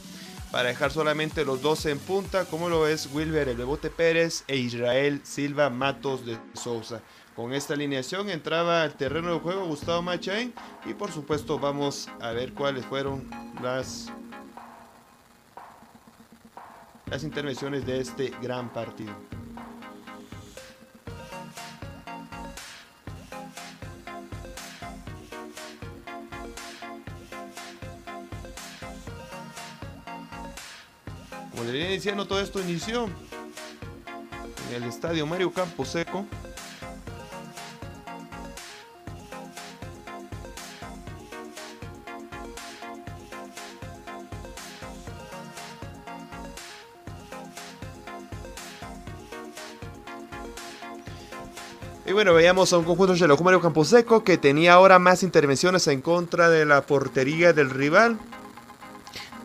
para dejar solamente los dos en punta, como lo es Wilber El Bebote Pérez e Israel Silva Matos de Sousa. Con esta alineación entraba al terreno de juego Gustavo Machain y por supuesto vamos a ver cuáles fueron las, las intervenciones de este gran partido. Como le venía diciendo, todo esto inició en el estadio Mario Campo Y bueno, veíamos a un conjunto de Mario Camposeco que tenía ahora más intervenciones en contra de la portería del rival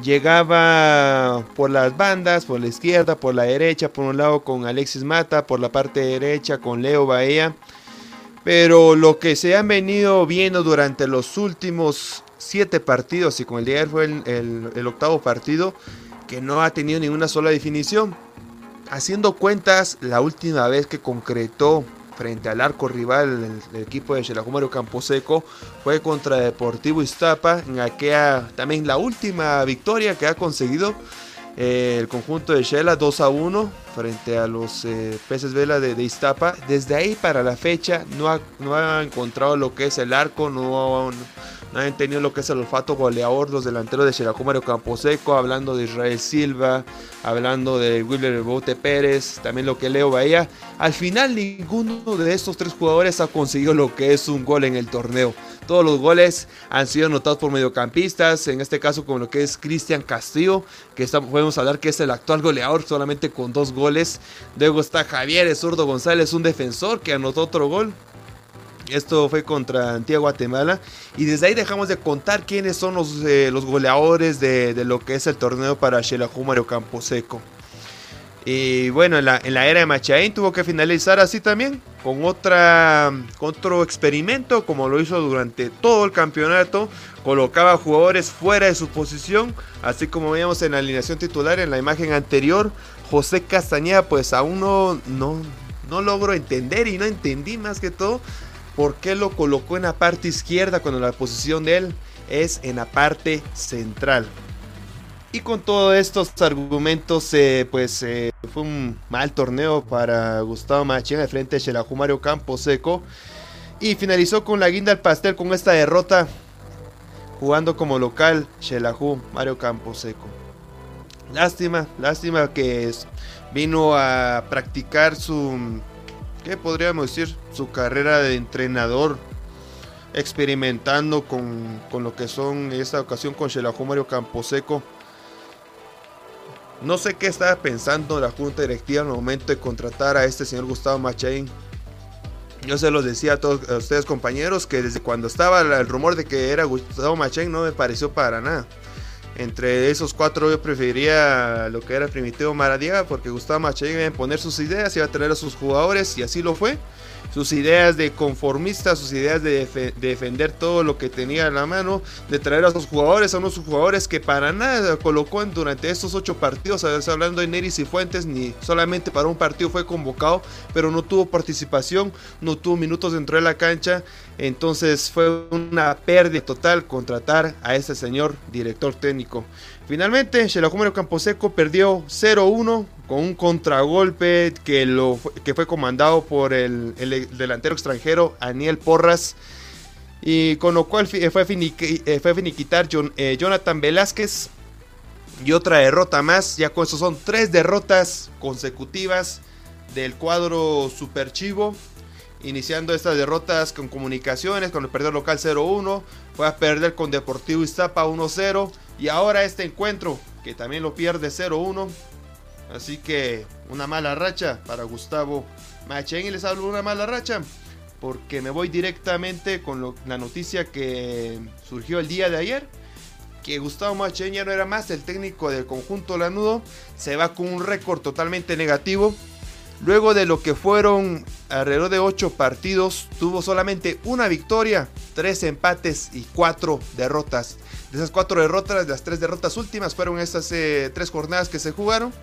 llegaba por las bandas, por la izquierda, por la derecha, por un lado con Alexis Mata, por la parte derecha con Leo Bahía. Pero lo que se han venido viendo durante los últimos siete partidos, y con el día de fue el, octavo partido, que no ha tenido ninguna sola definición. Haciendo cuentas, la última vez que concretó frente al arco rival del, equipo de Campo Camposeco fue contra Deportivo Iztapa, en aquella también la última victoria que ha conseguido eh, el conjunto de Shela 2 a 1 frente a los eh, peces vela de, Iztapa. Desde ahí para la fecha no ha, no ha encontrado lo que es el arco, no, no han tenido lo que es el olfato goleador los delanteros de Xelajú Mario Camposeco, hablando de Israel Silva, hablando de Wilber Bote Pérez, también lo que Leo Bahía. Al final ninguno de estos tres jugadores ha conseguido lo que es un gol en el torneo. Todos los goles han sido anotados por mediocampistas, en este caso como lo que es Cristian Castillo, que podemos hablar que es el actual goleador solamente con dos goles. Luego está Javier Zurdo González, un defensor que anotó otro gol. Esto fue contra Antigua Guatemala. Y desde ahí dejamos de contar quiénes son los, eh, los goleadores de, lo que es el torneo para Xelajú Mario Camposeco. Y bueno, en la, era de Machaín tuvo que finalizar así también, con, otra, otro experimento, como lo hizo durante todo el campeonato. Colocaba jugadores fuera de su posición, así como veíamos en la alineación titular en la imagen anterior. José Castañeda, pues aún no, no, no logro entender y no entendí más que todo ¿Por qué lo colocó en la parte izquierda cuando la posición de él es en la parte central? Y con todos estos argumentos, eh, pues eh, fue un mal torneo para Gustavo Machín de frente a Xelajú Mario Camposeco. Y finalizó con la guinda al pastel con esta derrota, jugando como local Xelajú Mario Camposeco. Lástima, lástima que vino a practicar su ¿qué podríamos decir? Su carrera de entrenador experimentando con, con lo que son en esta ocasión con Xelajú Mario Camposeco. No sé qué estaba pensando la junta directiva en el momento de contratar a este señor Gustavo Machain. Yo se los decía a todos a ustedes compañeros que desde cuando estaba el rumor de que era Gustavo Machain no me pareció para nada. Entre esos cuatro yo preferiría lo que era Primitivo Maradiaga porque Gustavo Machain iba a poner sus ideas, iba a traer a sus jugadores y así lo fue sus ideas de conformista, sus ideas de, defender todo lo que tenía en la mano, de traer a sus jugadores, a unos jugadores que para nada colocó en, durante estos ocho partidos, hablando de Neris y Fuentes, ni solamente para un partido fue convocado, pero no tuvo participación, no tuvo minutos dentro de la cancha, entonces fue una pérdida total contratar a ese señor director técnico. Finalmente, Campo Camposeco perdió 0-1 con un contragolpe que, lo, que fue comandado por el, delantero extranjero Aniel Porras. Y con lo cual fue, eh, fue finiquitar eh, Jonathan Velázquez. Y otra derrota más. Ya con eso son tres derrotas consecutivas del cuadro superchivo. Iniciando estas derrotas con comunicaciones, con el perder local 0-1. Fue a perder con Deportivo Iztapa 1-0 y ahora este encuentro, que también lo pierde 0-1. Así que una mala racha para Gustavo Machen. Y les hablo de una mala racha. Porque me voy directamente con la noticia que surgió el día de ayer. Que Gustavo Machen ya no era más el técnico del conjunto Lanudo. Se va con un récord totalmente negativo. Luego de lo que fueron alrededor de 8 partidos, tuvo solamente una victoria, 3 empates y 4 derrotas. De esas cuatro derrotas, las tres derrotas últimas fueron estas eh, tres jornadas que se jugaron.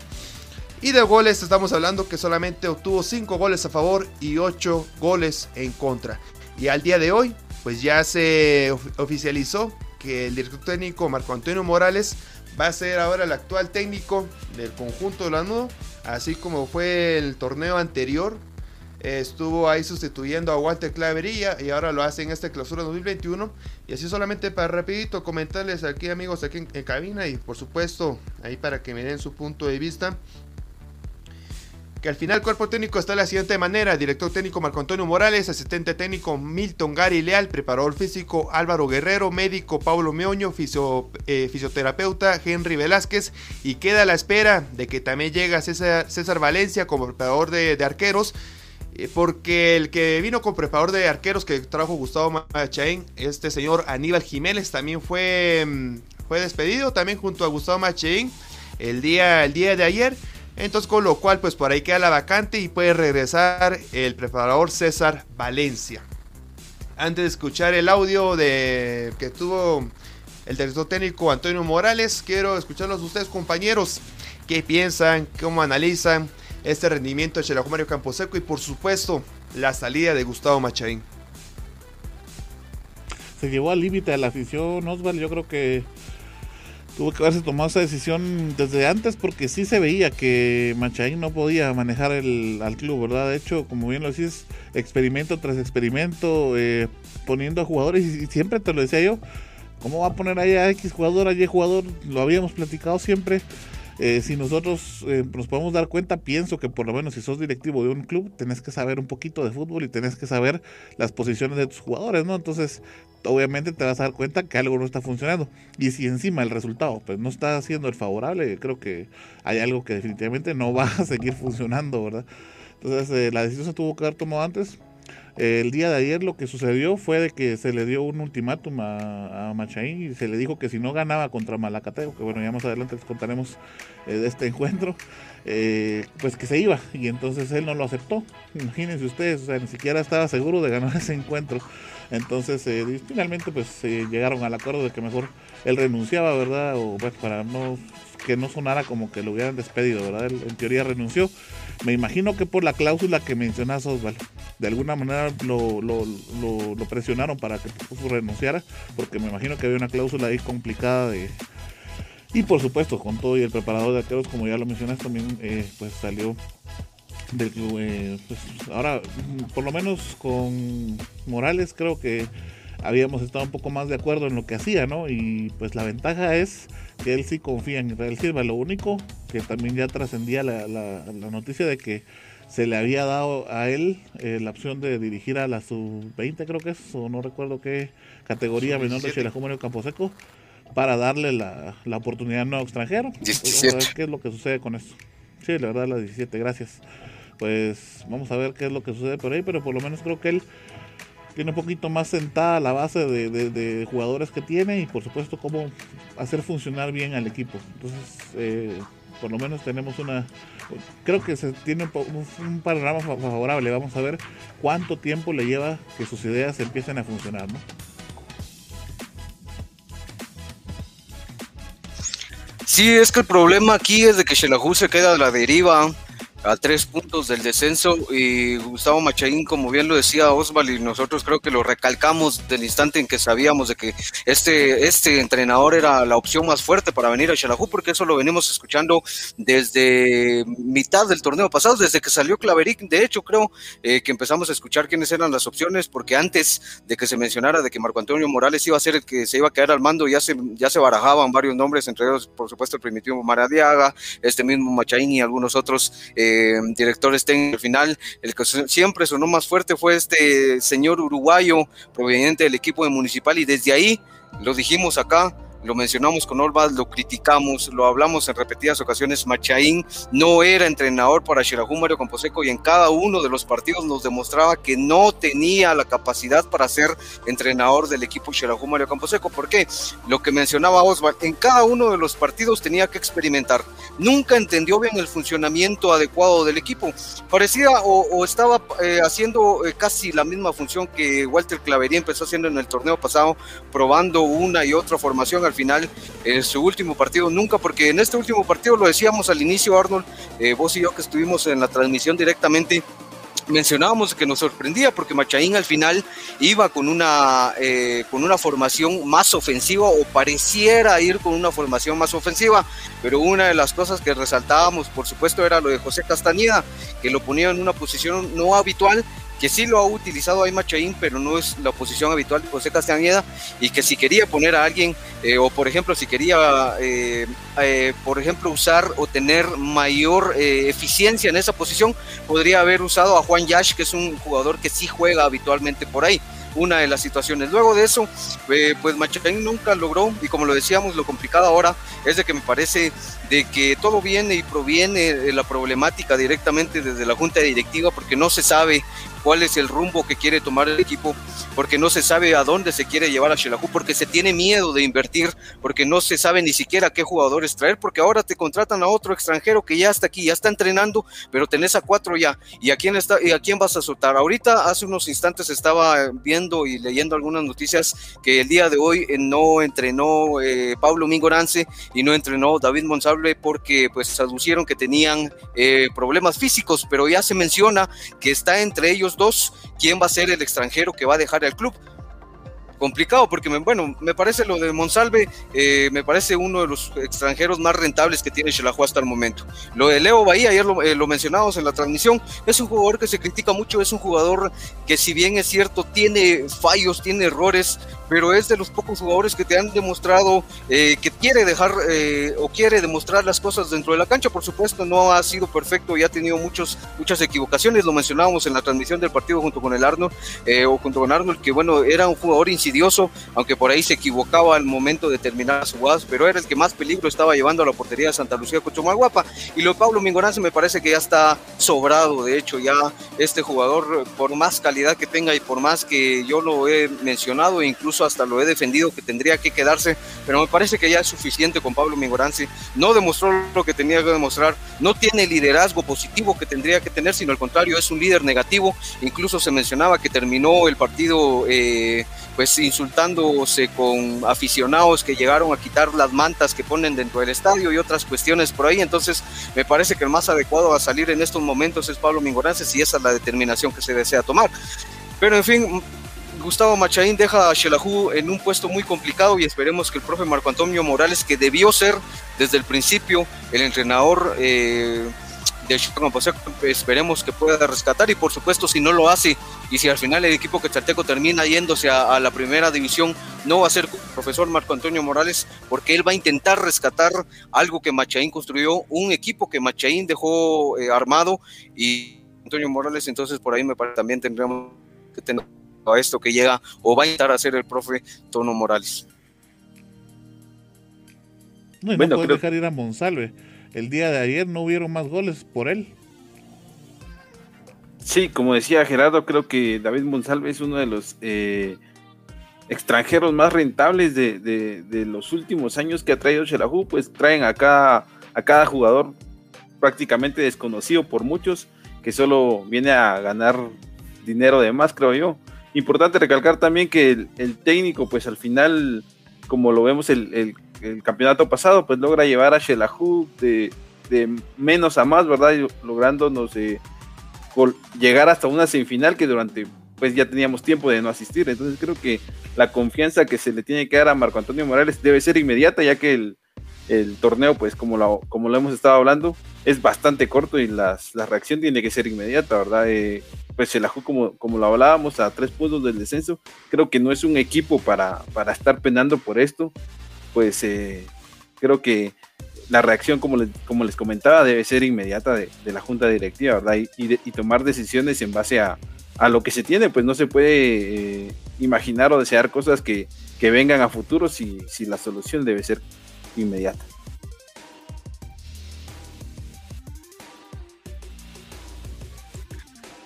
Y de goles estamos hablando que solamente obtuvo 5 goles a favor y 8 goles en contra. Y al día de hoy, pues ya se oficializó que el director técnico Marco Antonio Morales va a ser ahora el actual técnico del conjunto de la Nudo, así como fue el torneo anterior estuvo ahí sustituyendo a Walter Clavería y ahora lo hace en esta clausura 2021. Y así solamente para rapidito comentarles aquí amigos aquí en, cabina y por supuesto ahí para que me den su punto de vista. Que al final el cuerpo técnico está de la siguiente manera. Director técnico Marco Antonio Morales, asistente técnico Milton Gary Leal, preparador físico Álvaro Guerrero, médico Pablo Meoño, eh, fisioterapeuta Henry Velázquez. Y queda a la espera de que también llegue César, Valencia como preparador de arqueros. Eh, porque el que vino con preparador de arqueros que trajo Gustavo Machain, este señor Aníbal Jiménez, también fue, mm, fue despedido, también junto a Gustavo Machain, el día, el día de ayer. Entonces, con lo cual, pues por ahí queda la vacante y puede regresar el preparador César Valencia. Antes de escuchar el audio de que tuvo el director técnico Antonio Morales, quiero escucharlos ustedes, compañeros. ¿Qué piensan? ¿Cómo analizan? Este rendimiento de Chelajo Mario Camposeco y por supuesto la salida de Gustavo Machaín. Se llevó al límite de la afición, Osval, yo creo que tuvo que haberse tomado esa decisión desde antes porque sí se veía que Machaín no podía manejar el, al club, ¿verdad? De hecho, como bien lo decís, experimento tras experimento, eh, poniendo a jugadores y, siempre te lo decía yo, ¿cómo va a poner ahí a X jugador, a Y jugador? Lo habíamos platicado siempre. Eh, si nosotros eh, nos podemos dar cuenta, pienso que por lo menos si sos directivo de un club, tenés que saber un poquito de fútbol y tenés que saber las posiciones de tus jugadores, ¿no? Entonces, obviamente te vas a dar cuenta que algo no está funcionando. Y si encima el resultado pues no está siendo el favorable, creo que hay algo que definitivamente no va a seguir funcionando, ¿verdad? Entonces, eh, la decisión se tuvo que haber tomado antes el día de ayer lo que sucedió fue de que se le dio un ultimátum a, Machaín y se le dijo que si no ganaba contra Malacateo, que bueno, ya más adelante les contaremos eh, de este encuentro, eh, pues que se iba y entonces él no lo aceptó. Imagínense ustedes, o sea, ni siquiera estaba seguro de ganar ese encuentro. Entonces, eh, finalmente, pues llegaron al acuerdo de que mejor él renunciaba, ¿verdad? O pues para no que no sonara como que lo hubieran despedido, ¿verdad? Él en teoría renunció. Me imagino que por la cláusula que mencionas, Osvaldo. De alguna manera lo, lo, lo, presionaron para que renunciara, porque me imagino que había una cláusula ahí complicada de... Y por supuesto, con todo y el preparador de arqueros, como ya lo mencionas, también eh, pues salió del eh, pues ahora, por lo menos con Morales, creo que habíamos estado un poco más de acuerdo en lo que hacía, ¿no? Y pues la ventaja es que él sí confía en Israel Silva. Lo único que también ya trascendía la, la, noticia de que se le había dado a él eh, la opción de dirigir a la sub-20, creo que es, o no recuerdo qué categoría menor de Xelajú Mario Camposeco, para darle la, la oportunidad a un nuevo extranjero. Vamos a ver qué es lo que sucede con eso. Sí, la verdad, la 17, gracias. Pues vamos a ver qué es lo que sucede por ahí, pero por lo menos creo que él tiene un poquito más sentada la base de, de, jugadores que tiene y por supuesto cómo hacer funcionar bien al equipo. Entonces, eh, por lo menos tenemos una, creo que se tiene un, un, panorama favorable. Vamos a ver cuánto tiempo le lleva que sus ideas empiecen a funcionar, ¿no? Sí, es que el problema aquí es de que Shelahu se queda a la deriva a tres puntos del descenso y Gustavo Machaín, como bien lo decía Osval, y nosotros creo que lo recalcamos del instante en que sabíamos de que este, este entrenador era la opción más fuerte para venir a Xelajú, porque eso lo venimos escuchando desde mitad del torneo pasado, desde que salió Claveric, de hecho creo eh, que empezamos a escuchar quiénes eran las opciones, porque antes de que se mencionara de que Marco Antonio Morales iba a ser el que se iba a quedar al mando, ya se, ya se barajaban varios nombres, entre ellos por supuesto el primitivo Maradiaga, este mismo Machaín y algunos otros. Eh, directores técnicos. Al final, el que siempre sonó más fuerte fue este señor uruguayo proveniente del equipo de Municipal y desde ahí, lo dijimos acá, lo mencionamos con Olvas, lo criticamos, lo hablamos en repetidas ocasiones. Machaín no era entrenador para Xelajú Mario Camposeco y en cada uno de los partidos nos demostraba que no tenía la capacidad para ser entrenador del equipo Xelajú Mario Camposeco. ¿Por qué? Lo que mencionaba Osvaldo, en cada uno de los partidos tenía que experimentar. Nunca entendió bien el funcionamiento adecuado del equipo. Parecía o, estaba eh, haciendo eh, casi la misma función que Walter Clavería empezó haciendo en el torneo pasado, probando una y otra formación. Al final en su último partido, nunca, porque en este último partido lo decíamos al inicio, Arnold, eh, vos y yo que estuvimos en la transmisión directamente, mencionábamos que nos sorprendía porque Machaín al final iba con una, eh, con una formación más ofensiva o pareciera ir con una formación más ofensiva, pero una de las cosas que resaltábamos por supuesto era lo de José Castañeda, que lo ponía en una posición no habitual que sí lo ha utilizado ahí Machaín, pero no es la posición habitual de José Castañeda, y que si quería poner a alguien, eh, o por ejemplo, si quería, eh, eh, por ejemplo, usar o tener mayor eficiencia en esa posición, podría haber usado a Juan Yash, que es un jugador que sí juega habitualmente por ahí una de las situaciones. Luego de eso, pues Machaín nunca logró, y como lo decíamos, lo complicado ahora es de que me parece de que todo viene y proviene de la problemática directamente desde la junta directiva, porque no se sabe cuál es el rumbo que quiere tomar el equipo, porque no se sabe a dónde se quiere llevar a Shelahu, porque se tiene miedo de invertir, porque no se sabe ni siquiera qué jugadores traer, porque ahora te contratan a otro extranjero que ya está aquí, ya está entrenando, pero tenés a cuatro ya. ¿Y a quién, está, y a quién vas a soltar? Ahorita, hace unos instantes estaba viendo y leyendo algunas noticias que el día de hoy eh, no entrenó eh, Pablo Mingorance y no entrenó David Monsalve porque pues aducieron que tenían eh, problemas físicos, pero ya se menciona que está entre ellos dos, quién va a ser el extranjero que va a dejar el club complicado porque, me, bueno, me parece lo de Monsalve, eh, me parece uno de los extranjeros más rentables que tiene Xelajú hasta el momento. Lo de Leo Bahía, ayer lo, eh, lo, mencionamos en la transmisión, es un jugador que se critica mucho, es un jugador que si bien es cierto, tiene fallos, tiene errores, pero es de los pocos jugadores que te han demostrado eh, que quiere dejar o quiere demostrar las cosas dentro de la cancha. Por supuesto, no ha sido perfecto y ha tenido muchos, muchas equivocaciones, lo mencionábamos en la transmisión del partido junto con el Arnold, o junto con Arnold, que bueno, era un jugador insidioso, aunque por ahí se equivocaba al momento de terminar las jugadas, pero era el que más peligro estaba llevando a la portería de Santa Lucía Cochumalguapa. Y lo de Pablo Mingorance me parece que ya está sobrado, de hecho, ya este jugador, por más calidad que tenga y por más que yo lo he mencionado, e hasta lo he defendido que tendría que quedarse, pero me parece que ya es suficiente con Pablo Mingorance. No demostró lo que tenía que demostrar, no tiene liderazgo positivo que tendría que tener, sino al contrario, es un líder negativo. Incluso se mencionaba que terminó el partido, eh, pues insultándose con aficionados que llegaron a quitar las mantas que ponen dentro del estadio y otras cuestiones por ahí. Entonces, me parece que el más adecuado a salir en estos momentos es Pablo Mingorances y esa es la determinación que se desea tomar. Pero en fin, Gustavo Machaín deja a Shelahu en un puesto muy complicado y esperemos que el profe Marco Antonio Morales, que debió ser desde el principio el entrenador eh, de esperemos que pueda rescatar y por supuesto si no lo hace y si al final el equipo quetzalteco termina yéndose a, la primera división, no va a ser profesor Marco Antonio Morales porque él va a intentar rescatar algo que Machaín construyó, un equipo que Machaín dejó eh, armado y Antonio Morales, entonces por ahí me parece también tendríamos que tener a esto que llega o va a intentar hacer el profe Tono Morales. No, y no puede dejar ir a Monsalve. El día de ayer no hubieron más goles por él. Sí, como decía Gerardo, creo que David Monsalve es uno de los eh, extranjeros más rentables de, los últimos años que ha traído Shelahu, pues traen acá a cada jugador prácticamente desconocido por muchos, que solo viene a ganar dinero de más, creo yo. Importante recalcar también que el, técnico, pues al final, como lo vemos el, campeonato pasado, pues logra llevar a Shelahu de, menos a más, ¿verdad? lográndonos llegar hasta una semifinal que durante pues ya teníamos tiempo de no asistir. Entonces creo que la confianza que se le tiene que dar a Marco Antonio Morales debe ser inmediata, ya que el, el torneo, pues como lo, como lo hemos estado hablando, es bastante corto y las, la reacción tiene que ser inmediata, ¿verdad? Eh, pues el Ajú, como, como lo hablábamos, a tres puntos del descenso, creo que no es un equipo para, para estar penando por esto, pues eh, creo que la reacción, como les, como les comentaba, debe ser inmediata de, la junta directiva, ¿verdad? Y, y, tomar decisiones en base a, a, lo que se tiene, pues no se puede eh, imaginar o desear cosas que, que vengan a futuro si, si la solución debe ser inmediata.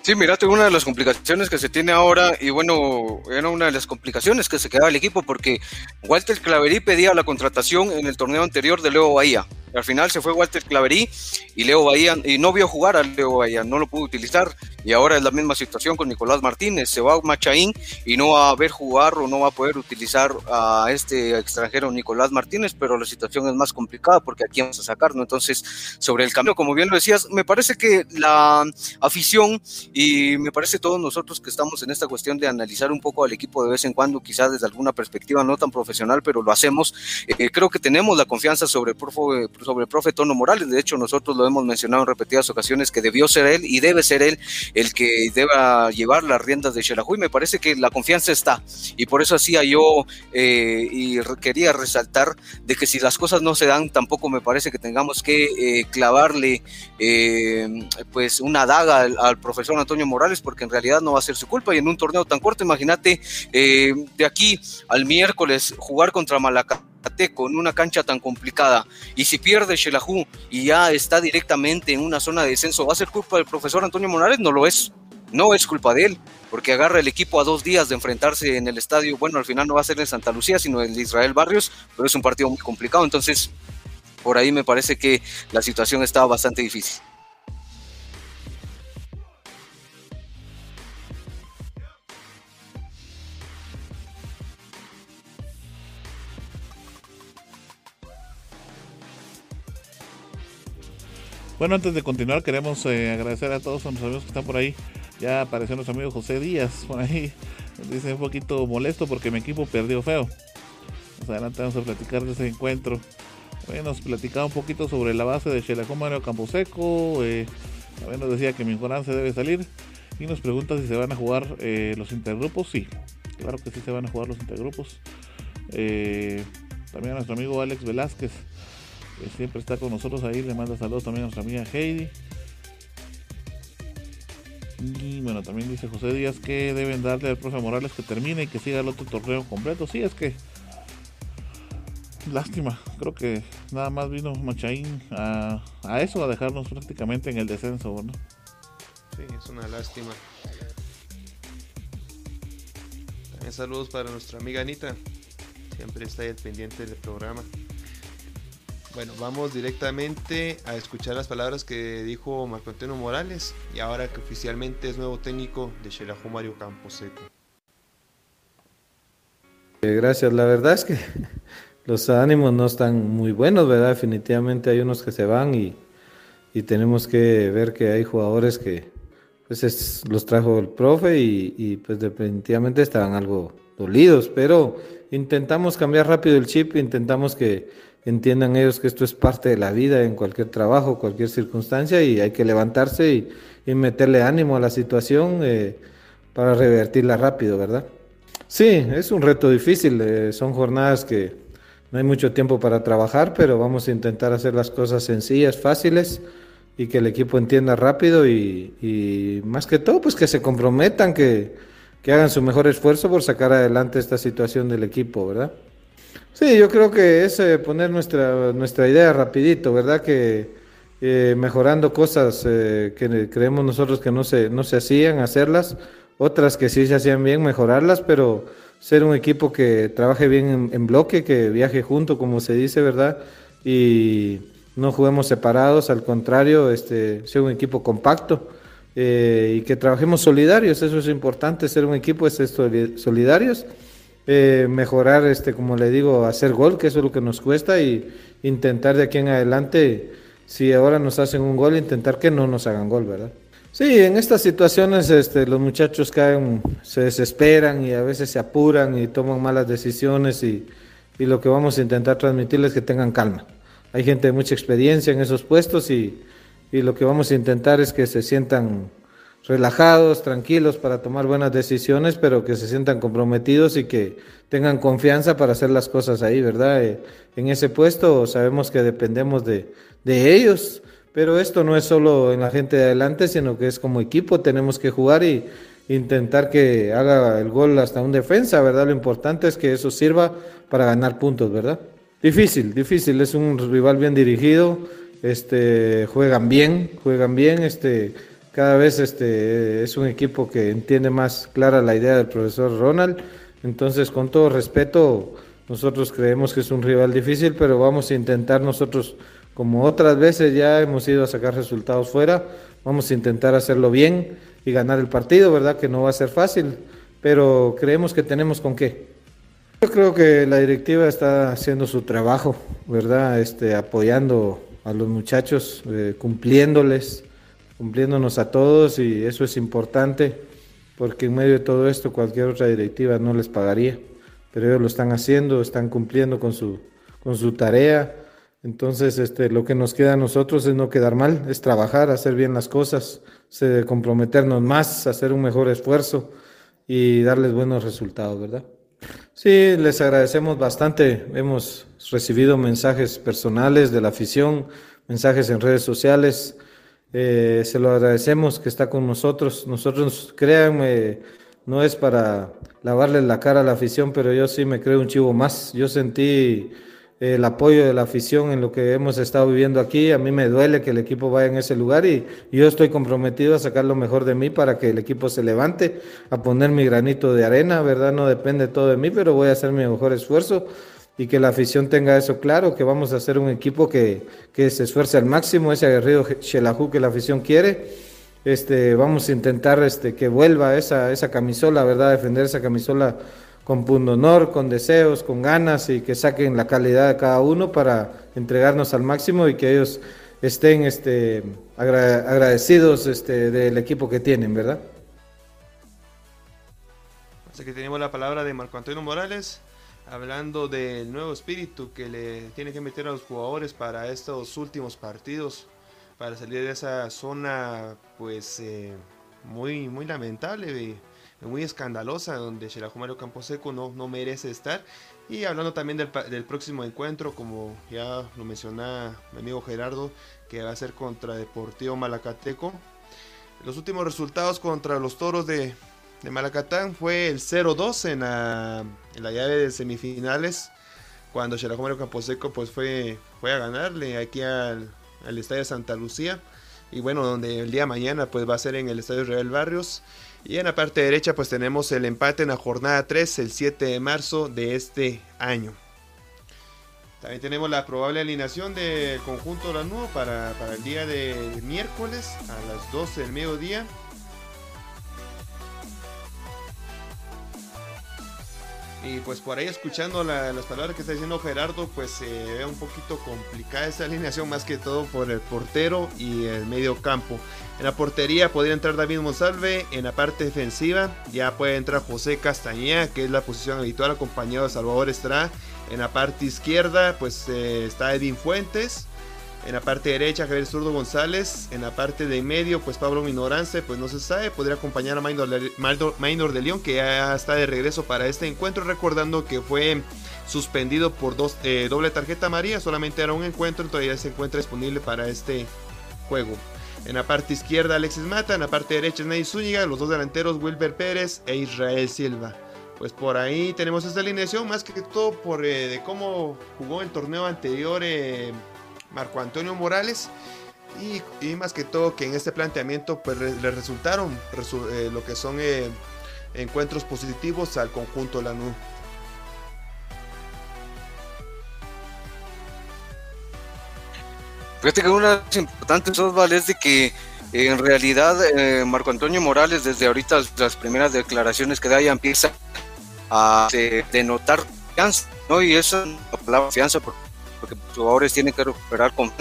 Sí, mirate, una de las complicaciones que se tiene ahora, y bueno, era una de las complicaciones que se quedaba el equipo, porque Walter Claverí pedía la contratación en el torneo anterior de Leo Bahía. Al final se fue Walter Claverí y Leo Bahía, y no vio jugar a Leo Bahía, no lo pudo utilizar. Y ahora es la misma situación con Nicolás Martínez. Se va a Machaín y no va a ver jugar o no va a poder utilizar a este extranjero Nicolás Martínez, pero la situación es más complicada porque aquí vamos a sacarlo. Entonces, sobre el cambio, como bien lo decías, me parece que la afición y me parece todos nosotros que estamos en esta cuestión de analizar un poco al equipo de vez en cuando, quizás desde alguna perspectiva no tan profesional, pero lo hacemos. Eh, creo que tenemos la confianza sobre el, profe, sobre el profe Tono Morales. De hecho, nosotros lo hemos mencionado en repetidas ocasiones que debió ser él y debe ser él el que deba llevar las riendas de Xelajú. Y me parece que la confianza está. Y por eso hacía yo eh, y quería resaltar de que si las cosas no se dan, tampoco me parece que tengamos que eh, clavarle pues una daga al, al profesor Antonio Morales, porque en realidad no va a ser su culpa. Y en un torneo tan corto, imagínate, eh, de aquí al miércoles jugar contra Malacate con una cancha tan complicada. Y si pierde Shelahu y ya está directamente en una zona de descenso, ¿va a ser culpa del profesor Antonio Morales? No lo es. No es culpa de él, porque agarra el equipo a dos días de enfrentarse en el estadio. Bueno, al final no va a ser en Santa Lucía, sino en Israel Barrios, pero es un partido muy complicado. Entonces, por ahí me parece que la situación está bastante difícil. Bueno, antes de continuar, queremos eh, agradecer a todos nuestros amigos que están por ahí. Ya apareció nuestro amigo José Díaz por ahí. Dice un poquito molesto porque mi equipo perdió feo. Más adelante vamos a platicar de ese encuentro. Bueno, nos platicaba un poquito sobre la base de Xelacón Mario Camposeco. Eh, también nos decía que mi se debe salir. Y nos pregunta si se van a jugar eh, los intergrupos. Sí, claro que sí se van a jugar los intergrupos. también a nuestro amigo Alex Velázquez que siempre está con nosotros ahí. Le manda saludos también a nuestra amiga Heidi. Y bueno, también dice José Díaz que deben darle al profe Morales que termine y que siga el otro torneo completo. Sí, es que. Lástima, creo que nada más vino Machaín a, a eso, a dejarnos prácticamente en el descenso, ¿no? Sí, es una lástima. También saludos para nuestra amiga Anita, siempre está ahí al pendiente del programa. Bueno, vamos directamente a escuchar las palabras que dijo Marco Antonio Morales y ahora que oficialmente es nuevo técnico de Xelajú Mario Camposeco. Eh, gracias, la verdad es que los ánimos no están muy buenos, ¿verdad? Definitivamente hay unos que se van y, tenemos que ver que hay jugadores que pues los trajo el profe y, y pues definitivamente estaban algo dolidos, pero intentamos cambiar rápido el chip, intentamos que entiendan ellos que esto es parte de la vida en cualquier trabajo, cualquier circunstancia y hay que levantarse y, meterle ánimo a la situación eh, para revertirla rápido, ¿verdad? Sí, es un reto difícil, eh, son jornadas que no hay mucho tiempo para trabajar, pero vamos a intentar hacer las cosas sencillas, fáciles y que el equipo entienda rápido y, y más que todo, pues que se comprometan, que, que hagan su mejor esfuerzo por sacar adelante esta situación del equipo, ¿verdad? Sí, yo creo que es eh, poner nuestra, nuestra idea rapidito, ¿verdad? Que eh, mejorando cosas eh, que creemos nosotros que no se, no se hacían, hacerlas, otras que sí se hacían bien, mejorarlas, pero ser un equipo que trabaje bien en, bloque, que viaje junto, como se dice, ¿verdad? Y no juguemos separados, al contrario, este, ser un equipo compacto y que trabajemos solidarios, eso es importante, ser un equipo es solidarios eh, mejorar, este, como le digo, hacer gol, que eso es lo que nos cuesta, y intentar de aquí en adelante, si ahora nos hacen un gol, intentar que no nos hagan gol, ¿verdad? Sí, en estas situaciones este, los muchachos caen, se desesperan y a veces se apuran y toman malas decisiones y, y lo que vamos a intentar transmitirles es que tengan calma. Hay gente de mucha experiencia en esos puestos y, y lo que vamos a intentar es que se sientan relajados, tranquilos para tomar buenas decisiones, pero que se sientan comprometidos y que tengan confianza para hacer las cosas ahí, ¿verdad? Eh, en ese puesto sabemos que dependemos de, de ellos, pero esto no es solo en la gente de adelante, sino que es como equipo, tenemos que jugar y intentar que haga el gol hasta un defensa, ¿verdad? Lo importante es que eso sirva para ganar puntos, ¿verdad? Difícil, difícil, es un rival bien dirigido, este, juegan bien, juegan bien, este, cada vez este, es un equipo que entiende más clara la idea del profesor Ronald. Entonces, con todo respeto, nosotros creemos que es un rival difícil, pero vamos a intentar nosotros, como otras veces ya hemos ido a sacar resultados fuera, vamos a intentar hacerlo bien y ganar el partido, ¿verdad? Que no va a ser fácil, pero creemos que tenemos con qué. Yo creo que la directiva está haciendo su trabajo, ¿verdad? Este, apoyando a los muchachos, eh, cumpliéndoles cumpliéndonos a todos y eso es importante porque en medio de todo esto cualquier otra directiva no les pagaría, pero ellos lo están haciendo, están cumpliendo con su, con su tarea. Entonces, este, lo que nos queda a nosotros es no quedar mal, es trabajar, hacer bien las cosas, comprometernos más, hacer un mejor esfuerzo y darles buenos resultados, ¿verdad? Sí, les agradecemos bastante. Hemos recibido mensajes personales de la afición, mensajes en redes sociales eh, se lo agradecemos que está con nosotros. Nosotros, créanme, no es para lavarle la cara a la afición, pero yo sí me creo un chivo más. Yo sentí el apoyo de la afición en lo que hemos estado viviendo aquí. A mí me duele que el equipo vaya en ese lugar y yo estoy comprometido a sacar lo mejor de mí para que el equipo se levante, a poner mi granito de arena, ¿verdad? No depende todo de mí, pero voy a hacer mi mejor esfuerzo y que la afición tenga eso claro, que vamos a hacer un equipo que, se esfuerce al máximo, ese aguerrido Shelahu que la afición quiere. Este, vamos a intentar este, que vuelva esa, esa camisola, ¿verdad? Defender esa camisola con honor, con deseos, con ganas y que saquen la calidad de cada uno para entregarnos al máximo y que ellos estén este, agradecidos este, del equipo que tienen, ¿verdad? Así que tenemos la palabra de Marco Antonio Morales, hablando del nuevo espíritu que le tiene que meter a los jugadores para estos últimos partidos, para salir de esa zona pues eh, muy, muy lamentable muy escandalosa donde Mario Camposeco no, no merece estar. Y hablando también del, del, próximo encuentro, como ya lo mencionaba mi amigo Gerardo, que va a ser contra Deportivo Malacateco. Los últimos resultados contra los Toros de, de Malacatán fue el 0-2 en la, la, llave de semifinales. Cuando Xerajomero Camposeco pues fue, fue a ganarle aquí al, al, Estadio Santa Lucía. Y bueno, donde el día mañana pues va a ser en el Estadio Real Barrios. Y en la parte derecha pues tenemos el empate en la jornada 3 el 7 de marzo de este año. También tenemos la probable alineación del conjunto Lanudo para, para el día de miércoles a las 12 del mediodía. Y pues por ahí escuchando las palabras que está diciendo Gerardo, pues se ve un poquito complicada esa alineación, más que todo por el portero y el medio campo. En la portería podría entrar David Monsalve, en la parte defensiva ya puede entrar José Castañeda, que es la posición habitual acompañado de Salvador Estrada. En la parte izquierda pues eh, está Edwin Fuentes. En la parte derecha, Javier Zurdo González. En la parte de medio, pues Pablo Minorance, pues no se sabe. Podría acompañar a Maynor de León, que ya está de regreso para este encuentro. Recordando que fue suspendido por dos, eh, doble tarjeta María. Solamente era un encuentro, todavía se encuentra disponible para este, juego. En la parte izquierda Alexis Mata, en la parte derecha Ney Zúñiga, los dos delanteros Wilber Pérez e Israel Silva. Pues por ahí tenemos esta alineación, más que todo por eh, de cómo jugó el torneo anterior eh, Marco Antonio Morales. Y, más que todo que en este planteamiento pues le resultaron eh, lo que son encuentros positivos al conjunto Lanú. Fíjate que una de las importantes, Osval, es de que en realidad eh, Marco Antonio Morales, desde ahorita las primeras declaraciones que da, ya empieza a denotar confianza, ¿no? Y eso la palabra confianza, porque porque los jugadores tienen que recuperar con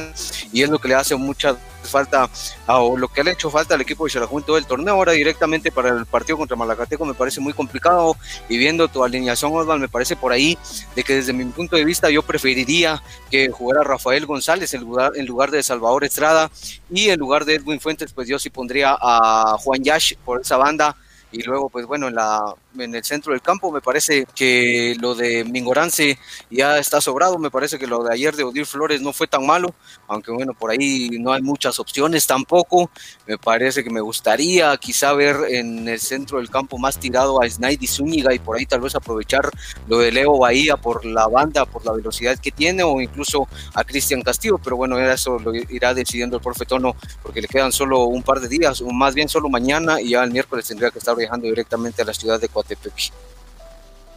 y es lo que le hace mucha falta o lo que le ha hecho falta al equipo de Xalajún todo el torneo. Ahora directamente para el partido contra Malacateco me parece muy complicado y viendo tu alineación Osvaldo me parece por ahí de que desde mi punto de vista yo preferiría que jugara Rafael González en lugar, en lugar de Salvador Estrada y en lugar de Edwin Fuentes pues yo sí pondría a Juan Yash por esa banda y luego pues bueno en la en el centro del campo. Me parece que lo de Mingorance ya está sobrado. Me parece que lo de ayer de Odir Flores no fue tan malo aunque bueno por ahí no hay muchas opciones tampoco. Me parece que me gustaría quizá ver en el centro del campo más tirado a Snaidy Zúñiga y por ahí tal vez aprovechar lo de Leo Bahía por la banda por la velocidad que tiene o incluso a Cristian Castillo. Pero bueno eso lo irá decidiendo el profetono porque le quedan solo un par de días o más bien solo mañana y ya el miércoles tendría que estar viajando directamente a la ciudad de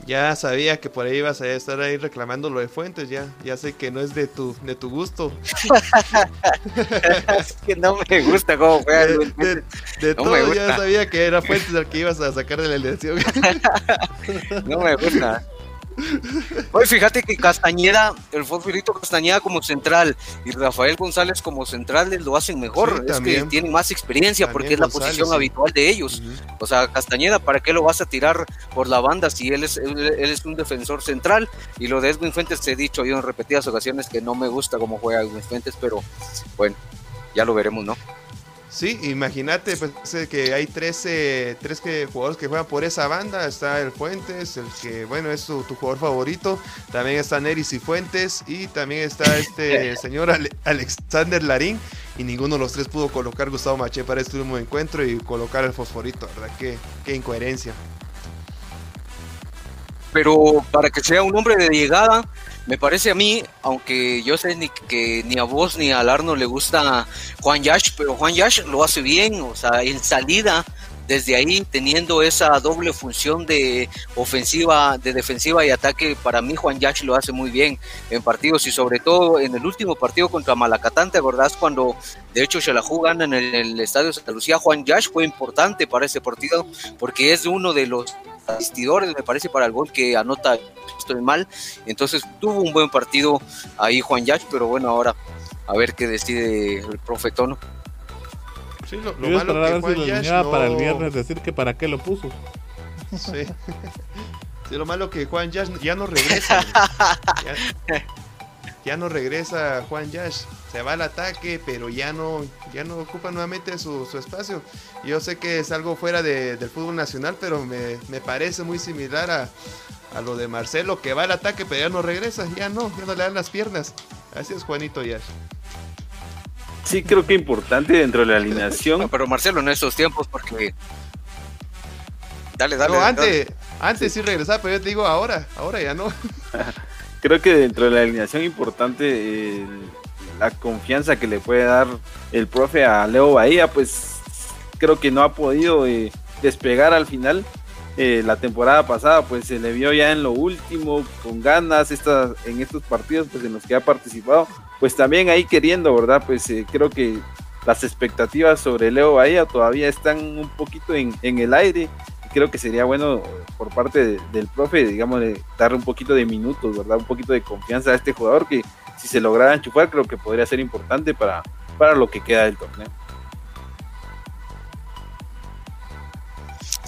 Ya sabía que por ahí ibas a estar ahí reclamando lo de Fuentes, ya, ya sé que no es de tu, de tu gusto. es que no me gusta cómo juega. De, de, todo ya sabía que era Fuentes el que ibas a sacar de la elección. no me gusta. Oye, fíjate que Castañeda, el Fosforito Castañeda como central y Rafael González como central lo hacen mejor. es que tienen más experiencia porque es la posición habitual de ellos. O sea, Castañeda, ¿para qué lo vas a tirar por la banda si él es, él, es un defensor central? Y lo de Edwin Fuentes, te he dicho yo en repetidas ocasiones que no me gusta cómo juega Edwin Fuentes, pero bueno, ya lo veremos, ¿no? Sí, imagínate pues, que hay 13, tres que, jugadores que juegan por esa banda. Está el Fuentes, el que, bueno, es tu, jugador favorito. También está Neris y Fuentes. Y también está este señor Alexander Larín. Y ninguno de los tres pudo colocar Gustavo Maché para este último encuentro y colocar el fosforito, ¿verdad? Qué, qué incoherencia. Pero para que sea un hombre de llegada, me parece a mí, aunque yo sé ni que ni a vos ni a Arno le gusta Juan Yash, pero Juan Yash lo hace bien, o sea, en salida, desde ahí teniendo esa doble función de ofensiva, de defensiva y ataque, para mí Juan Yash lo hace muy bien en partidos y sobre todo en el último partido contra Malacatán, ¿te acordás cuando de hecho se la jugan en el, Estadio Santa Lucía? Juan Yash fue importante para ese partido porque es uno de los asistidores, me parece, para el gol que anota, estoy mal. Entonces tuvo un buen partido ahí Juan Yach, pero bueno, ahora a ver qué decide el profetono. Sí, lo, malo que Juan para el viernes decir que para qué lo puso. Sí. sí lo malo que Juan Yash ya no regresa. ya, no regresa Juan Yash. Se va al ataque, pero ya no, ya no ocupa nuevamente su, su espacio. Yo sé que es algo fuera de, del fútbol nacional, pero me, me parece muy similar a, a, lo de Marcelo, que va al ataque, pero ya no regresa, ya no, ya no le dan las piernas. Así es Juanito Yash. Sí, creo que importante dentro de la alineación. pero Marcelo en estos tiempos, porque. Dale, dale. No, antes, antes sí regresaba, pero yo te digo ahora, ahora ya no. creo que dentro de la alineación importante. Eh, la confianza que le puede dar el profe a Leo Bahía, pues creo que no ha podido eh, despegar al final. Eh, la temporada pasada pues se le vio ya en lo último con ganas estas, en estos partidos pues en los que ha participado pues también ahí queriendo verdad pues eh, creo que las expectativas sobre Leo Bahía todavía están un poquito en, el aire. Creo que sería bueno por parte del profe digamos darle un poquito de minutos verdad un poquito de confianza a este jugador que si se lograra enchufar creo que podría ser importante para, para lo que queda del torneo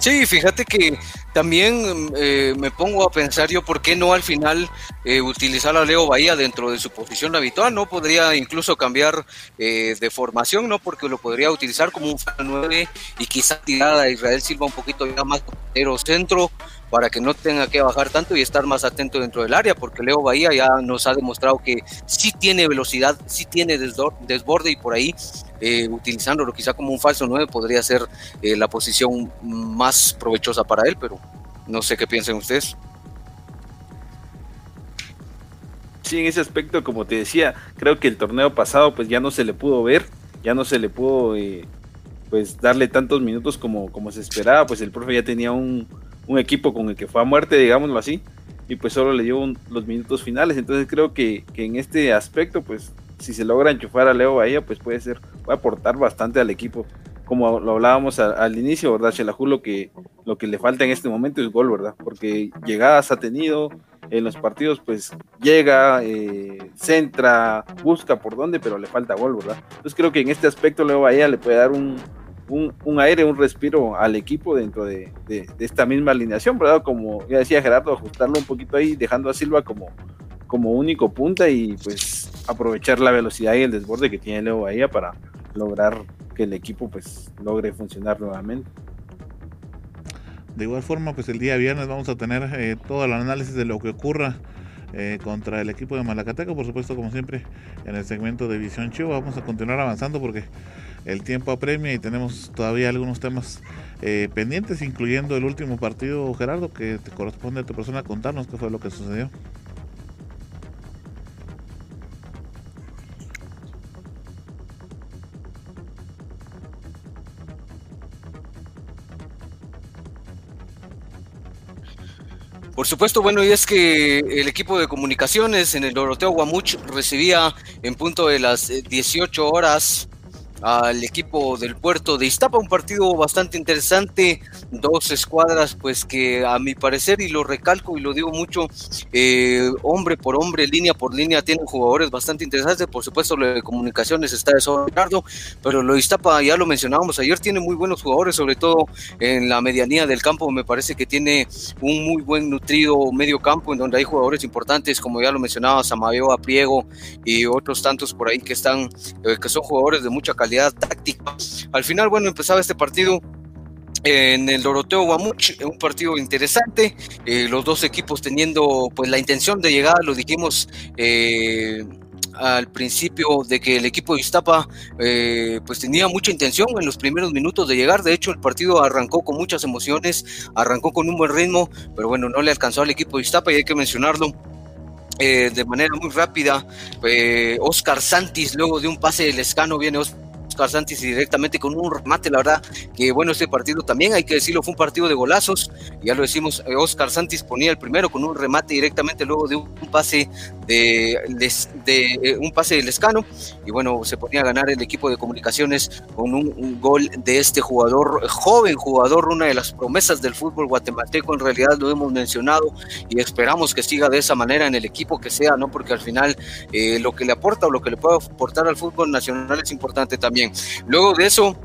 Sí, fíjate que también eh, me pongo a pensar yo por qué no al final eh, utilizar a Leo Bahía dentro de su posición habitual, ¿no? Podría incluso cambiar eh, de formación, ¿no? Porque lo podría utilizar como un 9 y quizá tirar a Israel Silva un poquito ya más pero centro para que no tenga que bajar tanto y estar más atento dentro del área, porque Leo Bahía ya nos ha demostrado que sí tiene velocidad, sí tiene desborde y por ahí eh, utilizándolo quizá como un falso 9 podría ser eh, la posición más provechosa para él, pero no sé qué piensan ustedes. Sí, en ese aspecto, como te decía, creo que el torneo pasado pues ya no se le pudo ver, ya no se le pudo eh, pues darle tantos minutos como, como se esperaba, pues el profe ya tenía un, un equipo con el que fue a muerte, digámoslo así, y pues solo le dio los minutos finales, entonces creo que, que, en este aspecto pues si se logra enchufar a Leo Bahía pues puede ser, puede aportar bastante al equipo como lo hablábamos al inicio, ¿verdad? Shelahu lo que, lo que le falta en este momento es gol, ¿verdad? Porque llegadas ha tenido en los partidos, pues llega, eh, centra, busca por dónde, pero le falta gol, ¿verdad? Entonces creo que en este aspecto Leo Bahía le puede dar un, un, aire, un respiro al equipo dentro de, de, esta misma alineación, ¿verdad? Como ya decía Gerardo, ajustarlo un poquito ahí, dejando a Silva como, como único punta y pues aprovechar la velocidad y el desborde que tiene Leo Bahía para lograr que el equipo pues logre funcionar nuevamente. De igual forma, pues el día viernes vamos a tener eh, todo el análisis de lo que ocurra eh, contra el equipo de Malacateco, por supuesto, como siempre, en el segmento de Visión Chivo. Vamos a continuar avanzando porque el tiempo apremia y tenemos todavía algunos temas eh, pendientes, incluyendo el último partido, Gerardo, que te corresponde a tu persona contarnos qué fue lo que sucedió. Por supuesto, bueno, y es que el equipo de comunicaciones en el Doroteo Guamuch recibía en punto de las 18 eh, horas al equipo del puerto de Iztapa, un partido bastante interesante, dos escuadras pues que a mi parecer, y lo recalco y lo digo mucho, eh, hombre por hombre, línea por línea, tienen jugadores bastante interesantes, por supuesto lo de comunicaciones está de pero lo de Iztapa ya lo mencionábamos ayer, tiene muy buenos jugadores, sobre todo en la medianía del campo, me parece que tiene un muy buen nutrido medio campo en donde hay jugadores importantes, como ya lo mencionaba, Samadeo Apriego y otros tantos por ahí que están, eh, que son jugadores de mucha calidad táctica. Al final, bueno, empezaba este partido en el Doroteo Guamuch, un partido interesante, eh, los dos equipos teniendo pues la intención de llegar, lo dijimos eh, al principio de que el equipo de Iztapa eh, pues tenía mucha intención en los primeros minutos de llegar, de hecho el partido arrancó con muchas emociones, arrancó con un buen ritmo, pero bueno, no le alcanzó al equipo de Iztapa y hay que mencionarlo, de manera muy rápida. Oscar Santis, luego de un pase del escano, viene Oscar Oscar Santis directamente con un remate, la verdad que bueno, este partido también hay que decirlo, fue un partido de golazos, ya lo decimos, eh, Oscar Santis ponía el primero con un remate directamente luego de un pase de, de, eh, un pase del escano y bueno, se ponía a ganar el equipo de comunicaciones con un, gol de este jugador, joven jugador, una de las promesas del fútbol guatemalteco, en realidad lo hemos mencionado y esperamos que siga de esa manera en el equipo que sea, ¿no? Porque al final eh, lo que le aporta o lo que le puede aportar al fútbol nacional es importante también. Luego de eso,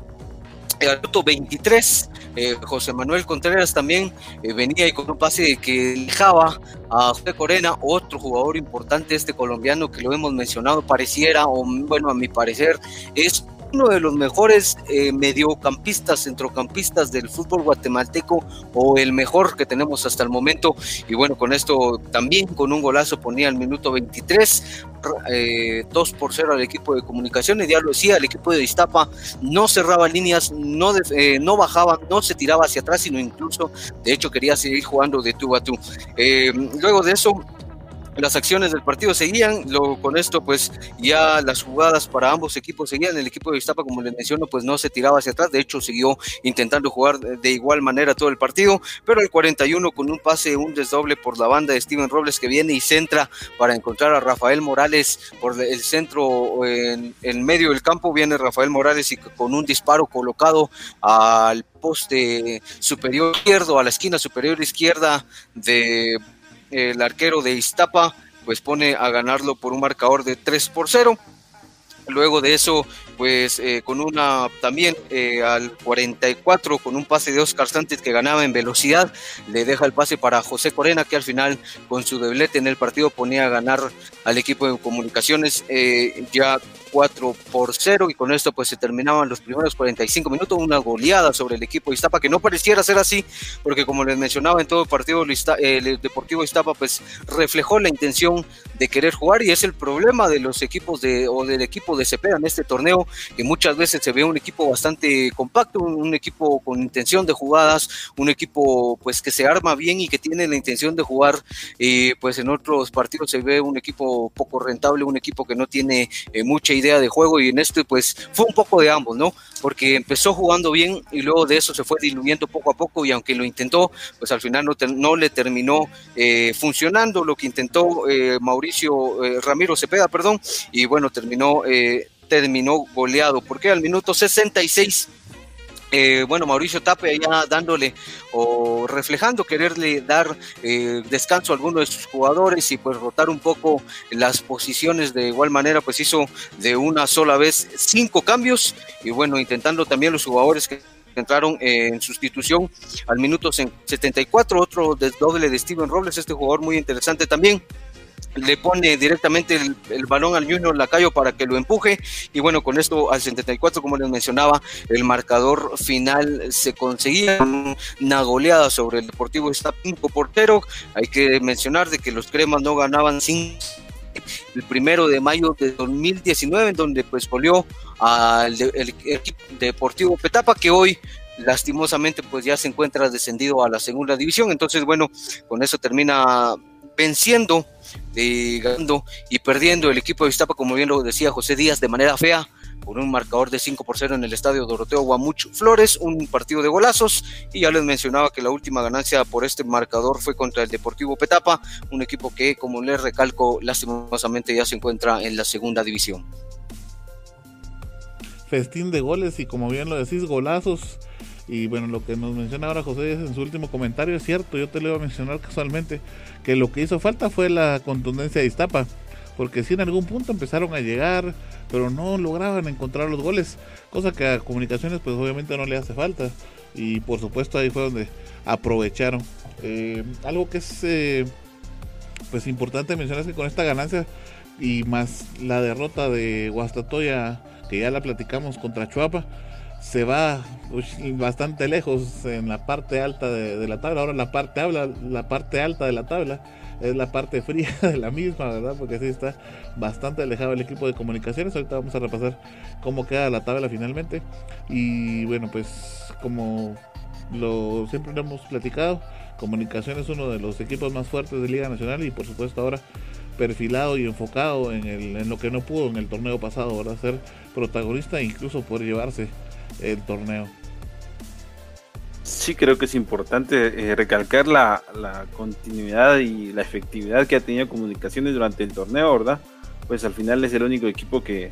el minuto 23, eh, José Manuel Contreras también eh, venía y con un pase que dejaba a José Corena, otro jugador importante, este colombiano que lo hemos mencionado, pareciera, o bueno, a mi parecer, es uno de los mejores eh, mediocampistas, centrocampistas del fútbol guatemalteco o el mejor que tenemos hasta el momento. Y bueno, con esto también con un golazo ponía el minuto 23, eh, 2 por 0 al equipo de comunicaciones. Ya lo decía, el equipo de Iztapa no cerraba líneas, no, eh, no bajaba, no se tiraba hacia atrás, sino incluso, de hecho, quería seguir jugando de tú a tú. Eh, luego de eso, las acciones del partido seguían, luego con esto pues ya las jugadas para ambos equipos seguían, el equipo de Iztapa como les menciono pues no se tiraba hacia atrás, de hecho siguió intentando jugar de igual manera todo el partido, pero el 41 con un pase, un desdoble por la banda de Steven Robles que viene y centra para encontrar a Rafael Morales por el centro en, en medio del campo, viene Rafael Morales y con un disparo colocado al poste superior izquierdo, a la esquina superior izquierda de el arquero de Iztapa pues pone a ganarlo por un marcador de 3 por 0. Luego de eso, pues eh, con una también eh, al 44, con un pase de Oscar Santos que ganaba en velocidad, le deja el pase para José Corena, que al final con su doblete en el partido ponía a ganar al equipo de comunicaciones. Eh, ya 4 por 0 y con esto pues se terminaban los primeros 45 minutos, una goleada sobre el equipo de Iztapa que no pareciera ser así porque como les mencionaba en todo el partido el Deportivo Iztapa pues reflejó la intención de querer jugar y es el problema de los equipos de o del equipo de Cepeda en este torneo que muchas veces se ve un equipo bastante compacto, un, equipo con intención de jugadas, un equipo pues que se arma bien y que tiene la intención de jugar y pues en otros partidos se ve un equipo poco rentable, un equipo que no tiene eh, mucha idea de juego y en este pues fue un poco de ambos, ¿no? Porque empezó jugando bien y luego de eso se fue diluyendo poco a poco y aunque lo intentó, pues al final no, no le terminó eh, funcionando lo que intentó eh, Mauricio Ramiro Cepeda, perdón, y bueno, terminó terminó goleado, porque al minuto 66 eh, bueno, Mauricio Tape ya dándole o reflejando quererle dar eh, descanso a alguno de sus jugadores y pues rotar un poco las posiciones de igual manera, pues hizo de una sola vez cinco cambios y bueno, intentando también los jugadores que entraron en sustitución al minuto 74, otro doble de Steven Robles, este jugador muy interesante también le pone directamente el, balón al Junior Lacayo para que lo empuje. Y bueno con esto al 74 como les mencionaba el marcador final se conseguía. Una goleada sobre el Deportivo está 5 portero. Hay que mencionar de que los cremas no ganaban sin el primero de mayo de 2019 en donde pues volvió al equipo deportivo Petapa que hoy lastimosamente pues ya se encuentra descendido a la segunda división. Entonces bueno con eso termina venciendo, eh, ganando y perdiendo el equipo de Iztapa, como bien lo decía José Díaz, de manera fea, por un marcador de 5 por 0 en el estadio Doroteo Guamuch Flores, un partido de golazos, y ya les mencionaba que la última ganancia por este marcador fue contra el Deportivo Petapa, un equipo que, como les recalco, lastimosamente ya se encuentra en la segunda división. Festín de goles y como bien lo decís, golazos y bueno, lo que nos menciona ahora José en su último comentario es cierto, yo te lo iba a mencionar casualmente, que lo que hizo falta fue la contundencia de Iztapa, porque si en algún punto empezaron a llegar, pero no lograban encontrar los goles, cosa que a Comunicaciones pues obviamente no le hace falta, y por supuesto ahí fue donde aprovecharon. Eh, algo que es eh, pues importante mencionar es que con esta ganancia y más la derrota de Guastatoya, que ya la platicamos contra Chuapa, se va bastante lejos en la parte alta de, la tabla. Ahora la parte, la parte alta de la tabla es la parte fría de la misma, ¿verdad? Porque así está bastante alejado el equipo de comunicaciones. Ahorita vamos a repasar cómo queda la tabla finalmente. Y bueno, pues como lo siempre lo hemos platicado, comunicaciones es uno de los equipos más fuertes de Liga Nacional y por supuesto ahora perfilado y enfocado en, el, en lo que no pudo en el torneo pasado, ¿verdad? Ser protagonista e incluso poder llevarse el torneo. Sí, creo que es importante eh, recalcar la, continuidad y la efectividad que ha tenido Comunicaciones durante el torneo, ¿verdad? Pues al final es el único equipo que,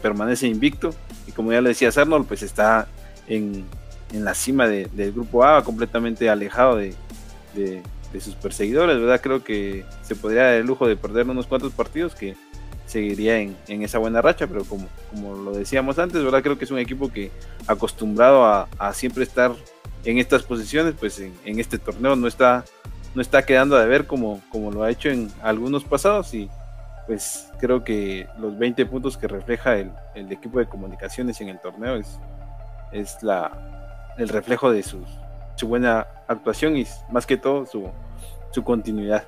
permanece invicto y como ya le decía Arnold, pues está en, la cima del grupo A, completamente alejado de, de, sus perseguidores, ¿verdad? Creo que se podría dar el lujo de perder unos cuantos partidos que seguiría en, esa buena racha, pero como, como lo decíamos antes, ¿verdad? Creo que es un equipo que acostumbrado a, siempre estar en estas posiciones, pues en, este torneo no está, no está quedando de ver como, como lo ha hecho en algunos pasados y pues creo que los 20 puntos que refleja el, equipo de comunicaciones en el torneo es, es la, el reflejo de su buena actuación y más que todo su, su continuidad.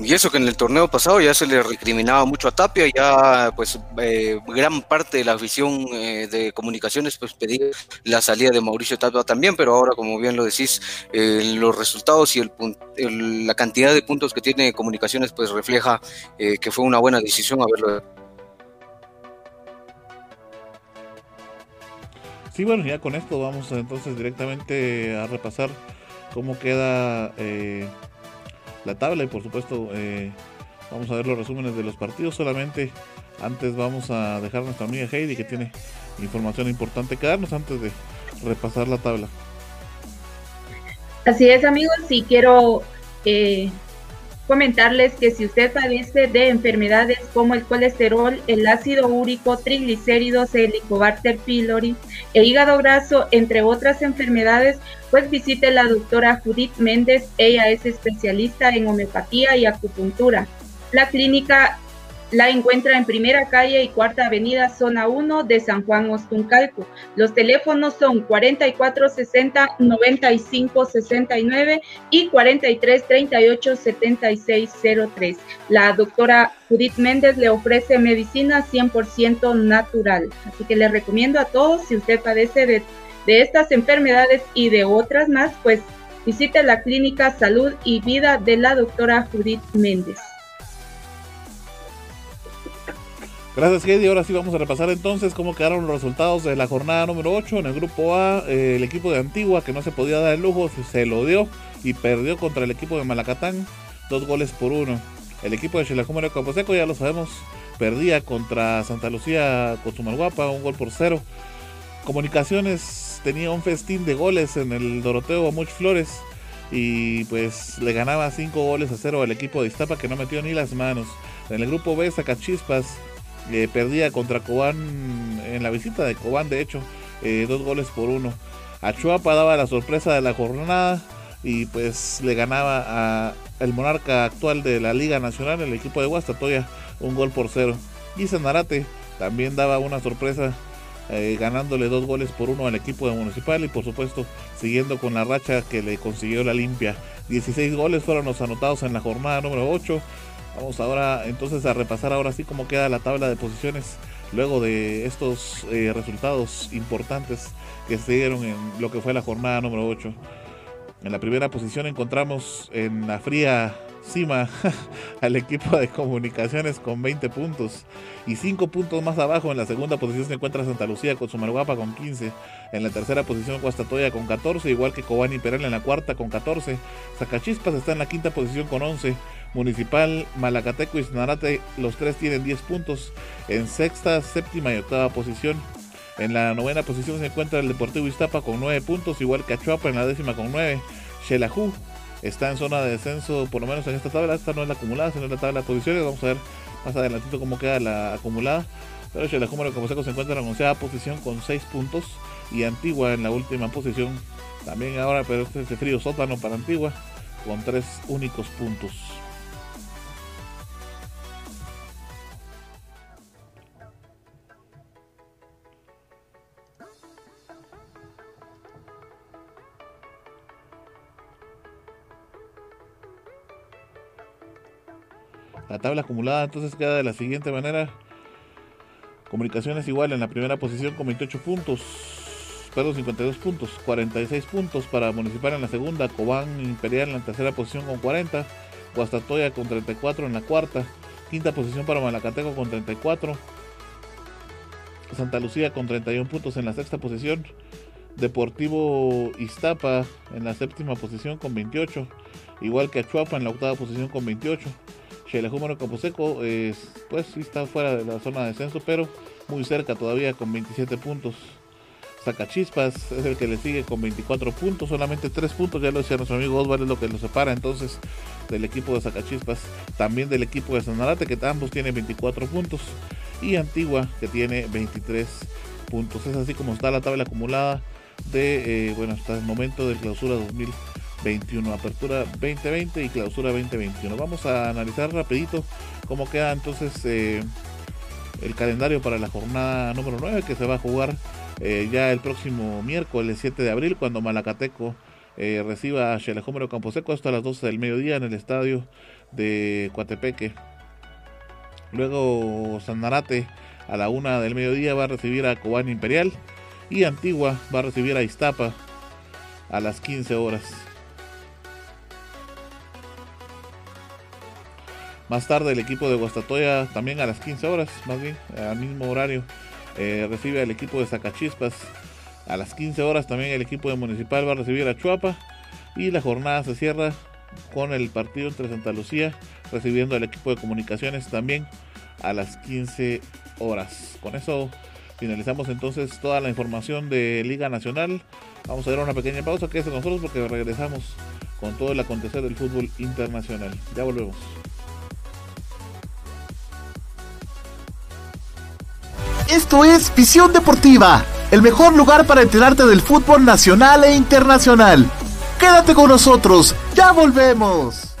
Y eso que en el torneo pasado ya se le recriminaba mucho a Tapia, ya pues eh, gran parte de la afición eh, de comunicaciones pues pedía la salida de Mauricio Tapia también, pero ahora como bien lo decís, eh, los resultados y el, la cantidad de puntos que tiene comunicaciones pues refleja que fue una buena decisión haberlo. Sí, bueno, ya con esto vamos entonces directamente a repasar cómo queda la tabla y por supuesto eh, vamos a ver los resúmenes de los partidos. Solamente antes vamos a dejar a nuestra amiga Heidi que tiene información importante que darnos antes de repasar la tabla. Así es amigos, y quiero eh, comentarles que si usted padece de enfermedades como el colesterol, el ácido úrico, triglicéridos, el Helicobacter pylori e hígado graso, entre otras enfermedades, pues visite la doctora Judith Méndez. Ella es especialista en homeopatía y acupuntura. La clínica la encuentra en Primera Calle y Cuarta Avenida, Zona 1 de San Juan Ostuncalco. Los teléfonos son 4460-9569 y 4338-7603. La doctora Judith Méndez le ofrece medicina 100% natural. Así que les recomiendo a todos, si usted padece de, de estas enfermedades y de otras más, pues visite la clínica Salud y Vida de la doctora Judith Méndez. Gracias, Heidi. Ahora sí vamos a repasar entonces cómo quedaron los resultados de la jornada número 8. En el grupo A, eh, el equipo de Antigua, que no se podía dar el lujo, se lo dio y perdió contra el equipo de Malacatán, dos goles por uno. El equipo de Chilajúmero de Camposeco, ya lo sabemos, perdía contra Santa Lucía Cozumalguapa, un gol por cero. Comunicaciones tenía un festín de goles en el Doroteo Much Flores y pues le ganaba cinco goles a cero al equipo de Iztapa que no metió ni las manos. En el grupo B, Sacachispas eh, perdía contra Cobán en la visita de Cobán, de hecho, eh, dos goles por uno. A Chuapa daba la sorpresa de la jornada y pues le ganaba a el monarca actual de la Liga Nacional, el equipo de Guastatoya, un gol por cero. Y Sanarate también daba una sorpresa eh, ganándole dos goles por uno al equipo de Municipal y por supuesto siguiendo con la racha que le consiguió la limpia. 16 goles fueron los anotados en la jornada número 8 Vamos ahora entonces a repasar ahora sí cómo queda la tabla de posiciones luego de estos eh, resultados importantes que se dieron en lo que fue la jornada número 8. En la primera posición encontramos en la fría cima al equipo de comunicaciones con 20 puntos y 5 puntos más abajo. En la segunda posición se encuentra Santa Lucía con su Sumarguapa con 15 en la tercera posición Guastatoya con 14 igual que Cobani Perel en la cuarta con 14 Zacachispas está en la quinta posición con 11 Municipal, Malacateco y Sanarate, los tres tienen 10 puntos. En sexta, séptima y octava posición. En la novena posición se encuentra el Deportivo Iztapa con 9 puntos, igual que Achuapa en la décima con 9. Xelajú está en zona de descenso, por lo menos en esta tabla. Esta no es la acumulada, sino la tabla de posiciones. Vamos a ver más adelantito cómo queda la acumulada. Pero Xelajú, como se encuentra en la onceava posición con 6 puntos. Y Antigua en la última posición. También ahora, pero este es el frío sótano para Antigua con 3 únicos puntos. La tabla acumulada entonces queda de la siguiente manera. Comunicaciones igual en la primera posición con 28 puntos. Perdón, 52 puntos. 46 puntos para Municipal en la segunda. Cobán Imperial en la tercera posición con 40. Guastatoya con 34 en la cuarta. Quinta posición para Malacateco con 34. Santa Lucía con 31 puntos en la sexta posición. Deportivo Iztapa en la séptima posición con 28. Igual que Achuapa en la octava posición con 28. Xelejúmero Camposeco, eh, pues está fuera de la zona de descenso, pero muy cerca todavía con 27 puntos. Zacachispas es el que le sigue con 24 puntos, solamente 3 puntos, ya lo decía nuestro amigo Osvaldo, es lo que lo separa entonces del equipo de Zacachispas, también del equipo de Sanarate, que ambos tienen 24 puntos, y Antigua, que tiene 23 puntos. Es así como está la tabla acumulada de, eh, bueno, hasta el momento de clausura 2000. 21, apertura 2020 y clausura 2021. Vamos a analizar rapidito cómo queda entonces eh, el calendario para la jornada número 9 que se va a jugar eh, ya el próximo miércoles 7 de abril cuando Malacateco eh, reciba a Xelajómero Camposeco hasta las 12 del mediodía en el estadio de Coatepeque. Luego Sanarate a la 1 del mediodía va a recibir a Cobán Imperial y Antigua va a recibir a Iztapa a las 15 horas. Más tarde el equipo de Guastatoya también a las 15 horas, más bien, al mismo horario, eh, recibe al equipo de Zacachispas. A las 15 horas también el equipo de Municipal va a recibir a Chuapa. Y la jornada se cierra con el partido entre Santa Lucía recibiendo al equipo de comunicaciones también a las 15 horas. Con eso finalizamos entonces toda la información de Liga Nacional. Vamos a dar una pequeña pausa, que es con nosotros porque regresamos con todo el acontecer del fútbol internacional. Ya volvemos. Esto es Visión Deportiva, el mejor lugar para enterarte del fútbol nacional e internacional. Quédate con nosotros, ya volvemos.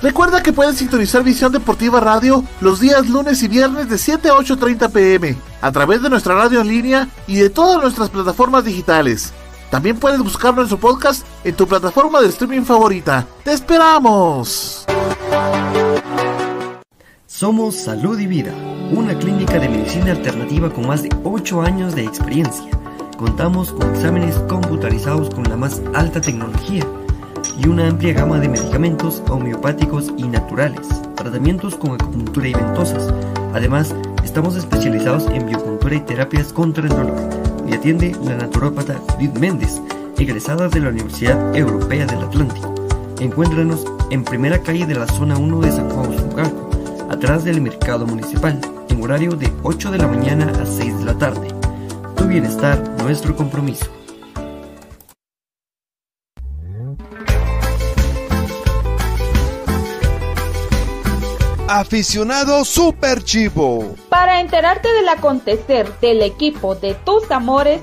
Recuerda que puedes sintonizar Visión Deportiva Radio los días lunes y viernes de 7 a 8.30 pm a través de nuestra radio en línea y de todas nuestras plataformas digitales. También puedes buscar nuestro podcast en tu plataforma de streaming favorita. ¡Te esperamos! Somos Salud y Vida, una clínica de medicina alternativa con más de 8 años de experiencia. Contamos con exámenes computarizados con la más alta tecnología y una amplia gama de medicamentos homeopáticos y naturales, tratamientos con acupuntura y ventosas. Además, estamos especializados en biocultura y terapias contra el dolor. Y atiende la naturópata Judith Méndez, egresada de la Universidad Europea del Atlántico. Encuéntranos en primera calle de la zona 1 de San Juan Usucarco, atrás del mercado municipal, en horario de 8 de la mañana a 6 de la tarde. Tu bienestar, nuestro compromiso. Aficionado Super Chivo. Para enterarte del acontecer del equipo de tus amores,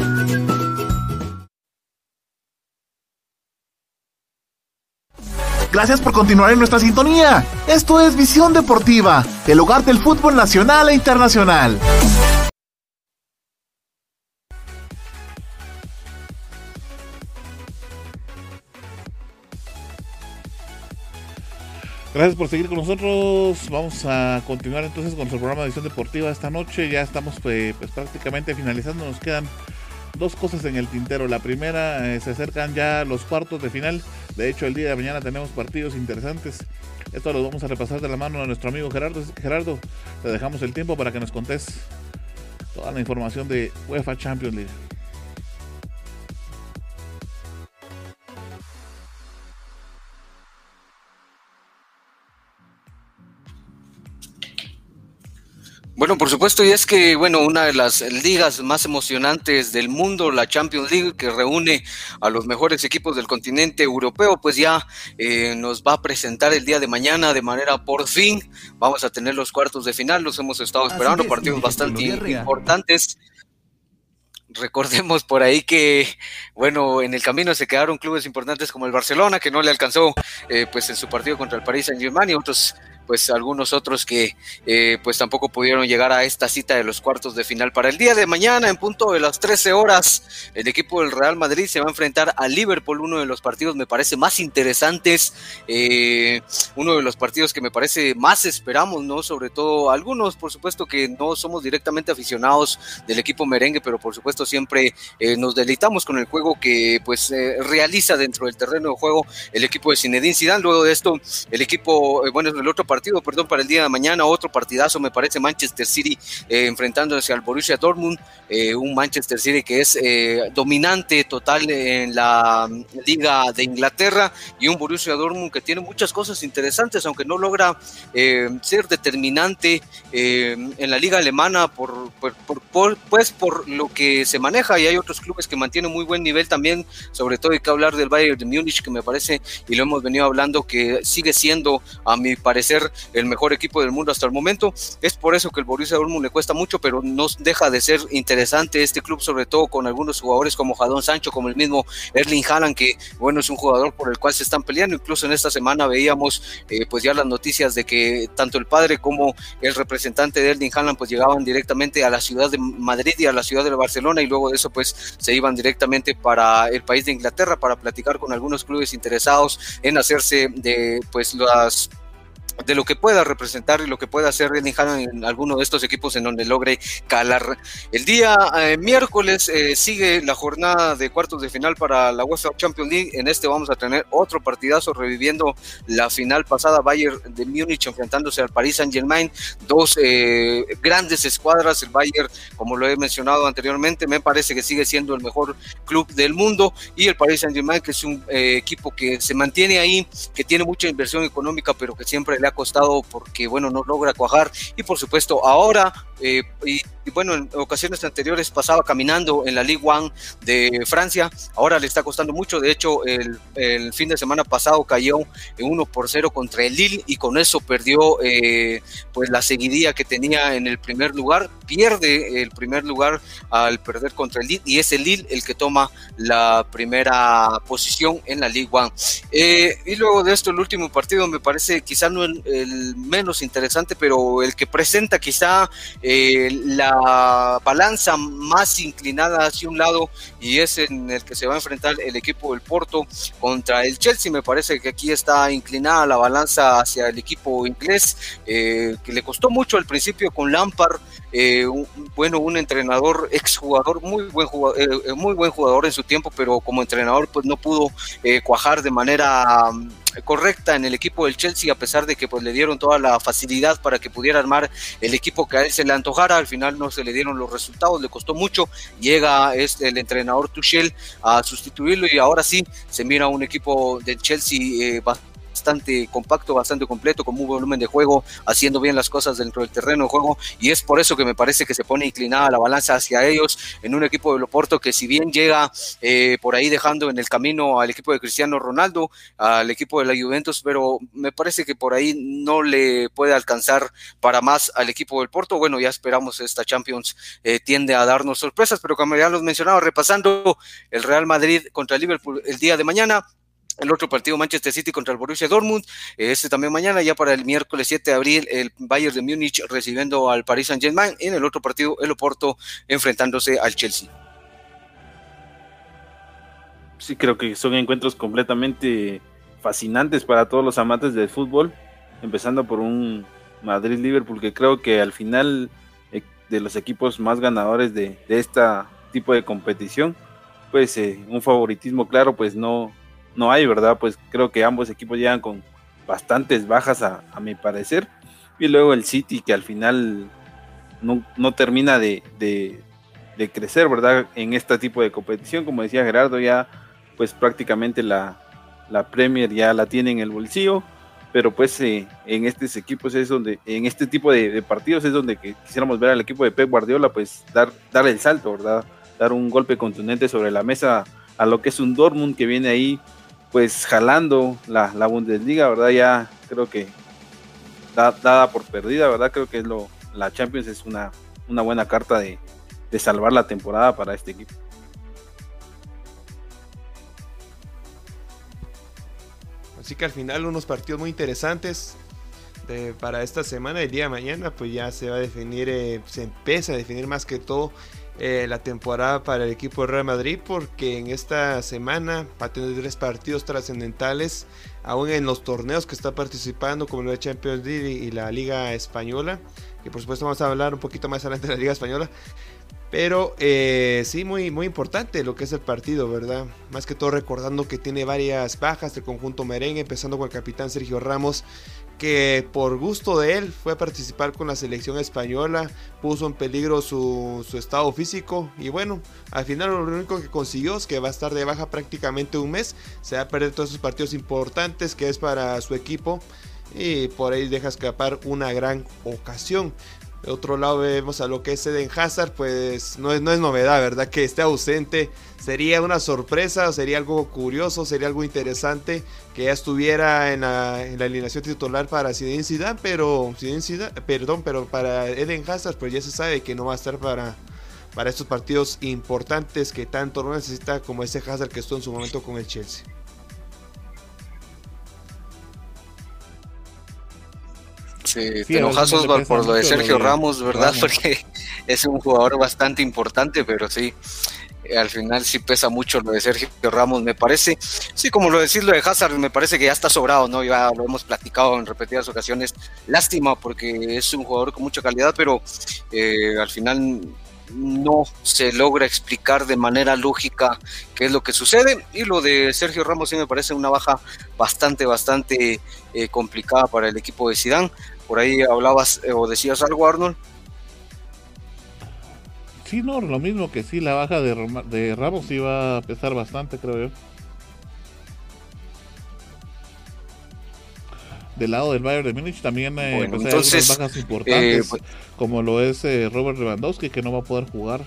Gracias por continuar en nuestra sintonía. Esto es Visión Deportiva, el hogar del fútbol nacional e internacional. Gracias por seguir con nosotros. Vamos a continuar entonces con nuestro programa de edición deportiva esta noche. Ya estamos eh, pues, prácticamente finalizando. Nos quedan dos cosas en el tintero. La primera, eh, se acercan ya los cuartos de final. De hecho, el día de mañana tenemos partidos interesantes. Esto lo vamos a repasar de la mano a nuestro amigo Gerardo. Gerardo, te dejamos el tiempo para que nos contes toda la información de UEFA Champions League. Por supuesto, y es que, bueno, una de las ligas más emocionantes del mundo, la Champions League, que reúne a los mejores equipos del continente europeo, pues ya eh, nos va a presentar el día de mañana de manera por fin. Vamos a tener los cuartos de final, los hemos estado esperando, partidos bastante importantes. Recordemos por ahí que, bueno, en el camino se quedaron clubes importantes como el Barcelona, que no le alcanzó eh, pues en su partido contra el Paris Saint-Germain y otros pues algunos otros que eh, pues tampoco pudieron llegar a esta cita de los cuartos de final. Para el día de mañana, en punto de las 13 horas, el equipo del Real Madrid se va a enfrentar a Liverpool, uno de los partidos me parece más interesantes, eh, uno de los partidos que me parece más esperamos, ¿no? Sobre todo algunos, por supuesto que no somos directamente aficionados del equipo merengue, pero por supuesto siempre eh, nos deleitamos con el juego que pues realiza dentro del terreno de juego el equipo de Zinedine Zidane. Luego de esto, el equipo, bueno, el otro partido partido, perdón, para el día de mañana, otro partidazo, me parece Manchester City eh, enfrentándose al Borussia Dortmund, eh, un Manchester City que es eh, dominante total en la Liga de Inglaterra y un Borussia Dortmund que tiene muchas cosas interesantes, aunque no logra ser determinante en la Liga Alemana por, pues por lo que se maneja y hay otros clubes que mantienen muy buen nivel también, sobre todo hay que hablar del Bayern de Múnich que me parece y lo hemos venido hablando que sigue siendo a mi parecer el mejor equipo del mundo hasta el momento. Es por eso que el Borussia Dortmund le cuesta mucho, pero no deja de ser interesante este club, sobre todo con algunos jugadores como Jadón Sancho, como el mismo Erling Haaland, que bueno, es un jugador por el cual se están peleando. Incluso en esta semana veíamos eh, pues ya las noticias de que tanto el padre como el representante de Erling Haaland pues llegaban directamente a la ciudad de Madrid y a la ciudad de Barcelona y luego de eso pues se iban directamente para el país de Inglaterra para platicar con algunos clubes interesados en hacerse de pues las de lo que pueda representar y lo que pueda hacer Erling Haaland en alguno de estos equipos en donde logre calar. El día eh, miércoles eh, sigue la jornada de cuartos de final para la UEFA Champions League. En este vamos a tener otro partidazo reviviendo la final pasada Bayern de Múnich enfrentándose al Paris Saint Germain. Dos eh, grandes escuadras. El Bayern, como lo he mencionado anteriormente, me parece que sigue siendo el mejor club del mundo y el Paris Saint Germain que es un equipo que se mantiene ahí, que tiene mucha inversión económica, pero que siempre le ha costado porque, bueno, no logra cuajar. Y por supuesto, ahora, eh, y, bueno, en ocasiones anteriores pasaba caminando en la Ligue 1 de Francia, ahora le está costando mucho. De hecho, el, el fin de semana pasado cayó en 1 por 0 contra el Lille y con eso perdió eh, pues la seguidilla que tenía en el primer lugar. Pierde el primer lugar al perder contra el Lille y es el Lille el que toma la primera posición en la Ligue 1. Eh, y luego de esto, el último partido me parece quizá no el, el menos interesante, pero el que presenta quizá eh, la balanza más inclinada hacia un lado y es en el que se va a enfrentar el equipo del Porto contra el Chelsea. Me parece que aquí está inclinada la balanza hacia el equipo inglés, eh, que le costó mucho al principio con Lampard, eh, bueno, un entrenador, exjugador, muy buen jugador, muy buen jugador en su tiempo, pero como entrenador pues no pudo cuajar de manera correcta en el equipo del Chelsea a pesar de que pues le dieron toda la facilidad para que pudiera armar el equipo que a él se le antojara. Al final no se le dieron los resultados le costó mucho. Llega este, el entrenador Tuchel a sustituirlo y ahora sí se mira un equipo del Chelsea eh, bastante compacto, bastante completo, con un volumen de juego, haciendo bien las cosas dentro del terreno de juego, y es por eso que me parece que se pone inclinada la balanza hacia ellos en un equipo de Loporto que si bien llega eh, por ahí dejando en el camino al equipo de Cristiano Ronaldo, al equipo de la Juventus, pero me parece que por ahí no le puede alcanzar para más al equipo del Porto. Bueno, ya esperamos esta Champions eh, tiende a darnos sorpresas, pero como ya los mencionaba, repasando el Real Madrid contra el Liverpool el día de mañana, el otro partido Manchester City contra el Borussia Dortmund, este también mañana, ya para el miércoles 7 de abril, el Bayern de Múnich recibiendo al Paris Saint-Germain, en el otro partido el Oporto enfrentándose al Chelsea. Sí, creo que son encuentros completamente fascinantes para todos los amantes del fútbol, empezando por un Madrid-Liverpool que creo que al final eh, de los equipos más ganadores de, este tipo de competición, pues eh, un favoritismo claro, pues no, no hay, ¿verdad? Pues creo que ambos equipos llegan con bastantes bajas a, mi parecer. Y luego el City que al final no, termina de, crecer, ¿verdad? En este tipo de competición, como decía Gerardo, ya pues prácticamente la, la Premier ya la tiene en el bolsillo. pero pues eh, en estos equipos es donde, en este tipo de, partidos es donde quisiéramos ver al equipo de Pep Guardiola, pues dar, dar el salto, ¿verdad? Dar un golpe contundente sobre la mesa a lo que es un Dortmund que viene ahí, pues jalando la, la Bundesliga, ¿verdad? Ya creo que dada por perdida, ¿verdad? Creo que lo, la Champions es una, una buena carta de, de salvar la temporada para este equipo. Así que al final unos partidos muy interesantes para esta semana, el día de mañana, pues ya se va a definir, eh, se empieza a definir más que todo eh, la temporada para el equipo de Real Madrid, porque en esta semana va a tener tres partidos trascendentales, aún en los torneos que está participando, como la Champions League y la Liga Española, que por supuesto vamos a hablar un poquito más adelante de la Liga Española. Pero eh, sí, muy, muy importante lo que es el partido, ¿verdad? Más que todo recordando que tiene varias bajas del conjunto merengue, empezando con el capitán Sergio Ramos, que por gusto de él fue a participar con la selección española, puso en peligro su, estado físico y bueno, al final lo único que consiguió es que va a estar de baja prácticamente un mes, se va a perder todos esos partidos importantes que es para su equipo y por ahí deja escapar una gran ocasión. De otro lado vemos a lo que es Eden Hazard, pues no es, no es novedad, ¿verdad? Que esté ausente. Sería una sorpresa, sería algo curioso, sería algo interesante que ya estuviera en la, en alineación titular para Zinedine Zidane, pero perdón, pero para Eden Hazard pues ya se sabe que no va a estar para, para estos partidos importantes que tanto no necesita como ese Hazard que estuvo en su momento con el Chelsea. Sí, te enojas Osval por lo de Sergio Ramos, ¿verdad? Porque es un jugador bastante importante, pero sí, eh, al final sí pesa mucho lo de Sergio Ramos, me parece. Sí, como lo decís lo de Hazard, me parece que ya está sobrado, ¿no? Ya lo hemos platicado en repetidas ocasiones. Lástima porque es un jugador con mucha calidad, pero eh, al final no se logra explicar de manera lógica qué es lo que sucede. Y lo de Sergio Ramos sí me parece una baja bastante, bastante eh, complicada para el equipo de Sidán. Por ahí hablabas eh, o decías algo, Arnold. Sí, no, lo mismo que sí, la baja de, de Ramos iba a pesar bastante, creo yo. del lado del Bayern de Múnich también eh, pues, hay algunas bajas importantes, eh, pues, como lo es eh, Robert Lewandowski, que no va a poder jugar.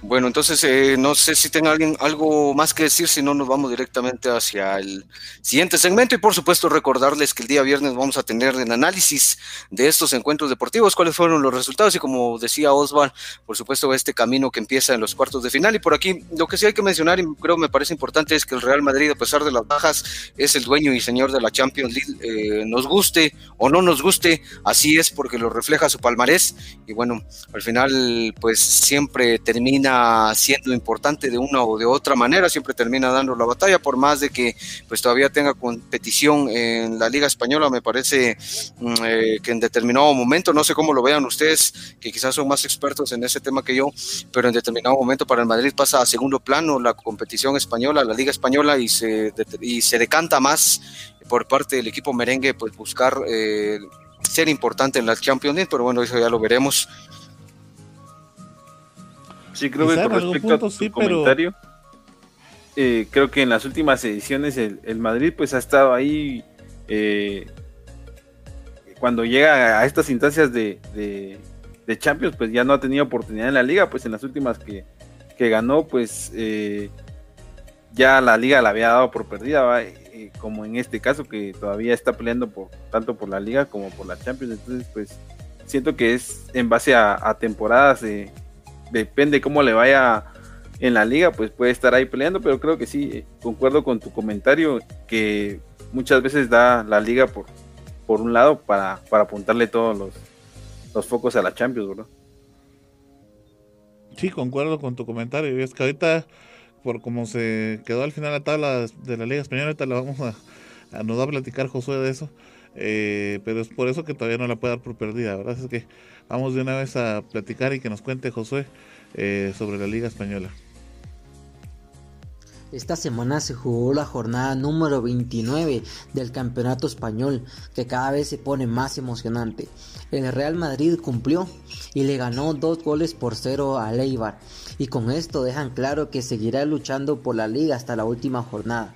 Bueno, entonces eh, no sé si tenga alguien algo más que decir, si no nos vamos directamente hacia el siguiente segmento. Y por supuesto recordarles que el día viernes vamos a tener el análisis de estos encuentros deportivos, cuáles fueron los resultados. Y como decía Osval, por supuesto este camino que empieza en los cuartos de final. Y por aquí lo que sí hay que mencionar y creo me parece importante es que el Real Madrid a pesar de las bajas es el dueño y señor de la Champions League, eh, nos guste o no nos guste, así es porque lo refleja su palmarés. Y bueno, al final pues siempre termina siendo importante de una o de otra manera, siempre termina dando la batalla, por más de que pues todavía tenga competición en la Liga Española, me parece mm, eh, que en determinado momento, no sé cómo lo vean ustedes, que quizás son más expertos en ese tema que yo, pero en determinado momento para el Madrid pasa a segundo plano la competición española, la Liga Española, y se, y se decanta más por parte del equipo merengue, pues buscar eh, ser importante en la Champions League, pero bueno, eso ya lo veremos. Sí, creo que con respecto a tu comentario, eh, creo que en las últimas ediciones el, Madrid pues ha estado ahí eh, cuando llega a estas instancias de, de, Champions pues ya no ha tenido oportunidad en la liga, pues en las últimas que, ganó pues eh, ya la liga la había dado por perdida, como en este caso que todavía está peleando por tanto por la liga como por la Champions, entonces pues siento que es en base a, a temporadas de depende cómo le vaya en la liga, pues puede estar ahí peleando, pero creo que sí, eh, concuerdo con tu comentario que muchas veces da la liga por, por un lado para, para apuntarle todos los, los focos a la Champions, ¿verdad? Sí, concuerdo con tu comentario. Es que ahorita, por como se quedó al final la tabla de la Liga Española, ahorita la vamos a, a nos va a platicar Josué de eso. Eh, pero es por eso que todavía no la puede dar por perdida, ¿verdad? Es que vamos de una vez a platicar y que nos cuente Josué eh, sobre la Liga Española. Esta semana se jugó la jornada número 29 del Campeonato Español, que cada vez se pone más emocionante. El Real Madrid cumplió y le ganó dos goles por cero a Leibar, y con esto dejan claro que seguirá luchando por la liga hasta la última jornada.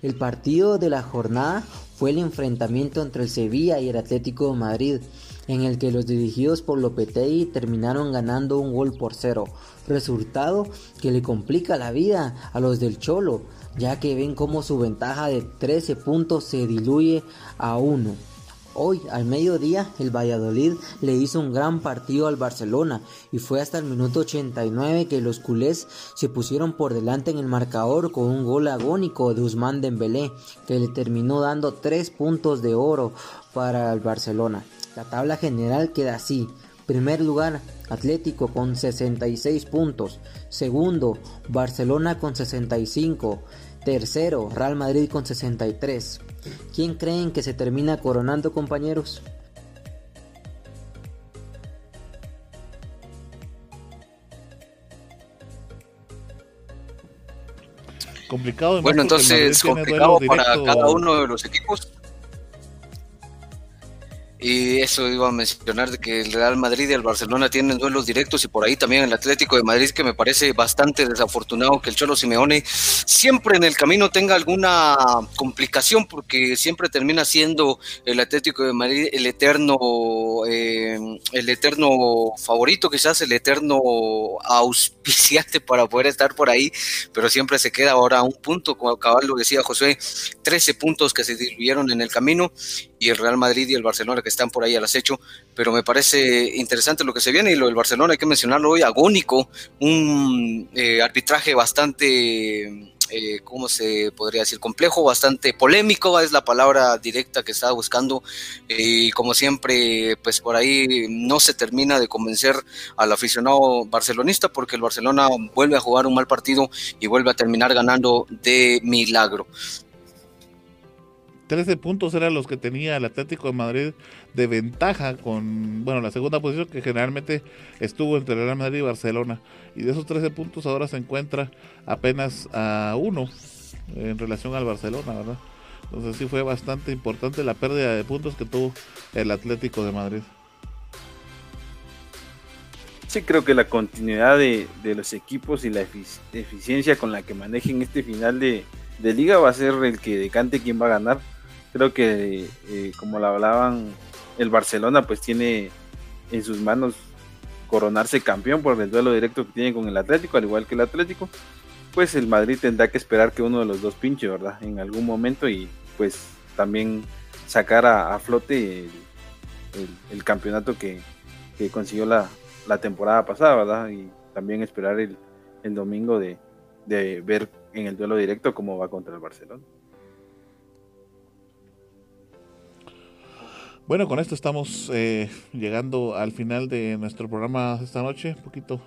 El partido de la jornada fue el enfrentamiento entre el Sevilla y el Atlético de Madrid, en el que los dirigidos por Lopetegui terminaron ganando un gol por cero, resultado que le complica la vida a los del Cholo, ya que ven cómo su ventaja de 13 puntos se diluye a 1. Hoy, al mediodía, el Valladolid le hizo un gran partido al Barcelona y fue hasta el minuto 89 que los culés se pusieron por delante en el marcador con un gol agónico de Usman Dembélé que le terminó dando 3 puntos de oro para el Barcelona. La tabla general queda así. Primer lugar, Atlético con 66 puntos. Segundo, Barcelona con 65. Tercero, Real Madrid con 63. ¿Quién creen que se termina coronando, compañeros? Complicado. Bueno, entonces, complicado para cada uno de los equipos. Y eso iba a mencionar de que el Real Madrid y el Barcelona tienen duelos directos y por ahí también el Atlético de Madrid que me parece bastante desafortunado que el Cholo Simeone siempre en el camino tenga alguna complicación porque siempre termina siendo el Atlético de Madrid el eterno eh, el eterno favorito quizás el eterno auspiciante para poder estar por ahí pero siempre se queda ahora un punto como cabal lo decía José 13 puntos que se diluyeron en el camino y el Real Madrid y el Barcelona que están por ahí al acecho, pero me parece interesante lo que se viene y lo del Barcelona hay que mencionarlo hoy, agónico, un eh, arbitraje bastante, eh, ¿cómo se podría decir? Complejo, bastante polémico, es la palabra directa que estaba buscando y como siempre, pues por ahí no se termina de convencer al aficionado barcelonista porque el Barcelona vuelve a jugar un mal partido y vuelve a terminar ganando de milagro. 13 puntos eran los que tenía el Atlético de Madrid de ventaja con, bueno, la segunda posición que generalmente estuvo entre Real Madrid y Barcelona. Y de esos 13 puntos ahora se encuentra apenas a uno en relación al Barcelona, ¿verdad? Entonces sí fue bastante importante la pérdida de puntos que tuvo el Atlético de Madrid. Sí, creo que la continuidad de, los equipos y la eficiencia con la que manejen este final de, de liga va a ser el que decante quién va a ganar creo que eh, como lo hablaban, el Barcelona pues tiene en sus manos coronarse campeón por el duelo directo que tiene con el Atlético, al igual que el Atlético, pues el Madrid tendrá que esperar que uno de los dos pinche, ¿verdad? En algún momento y pues también sacar a, flote el, campeonato que, consiguió la, temporada pasada, ¿verdad? Y también esperar el, domingo de, de ver en el duelo directo cómo va contra el Barcelona. Bueno, con esto estamos eh, llegando al final de nuestro programa esta noche, un poquito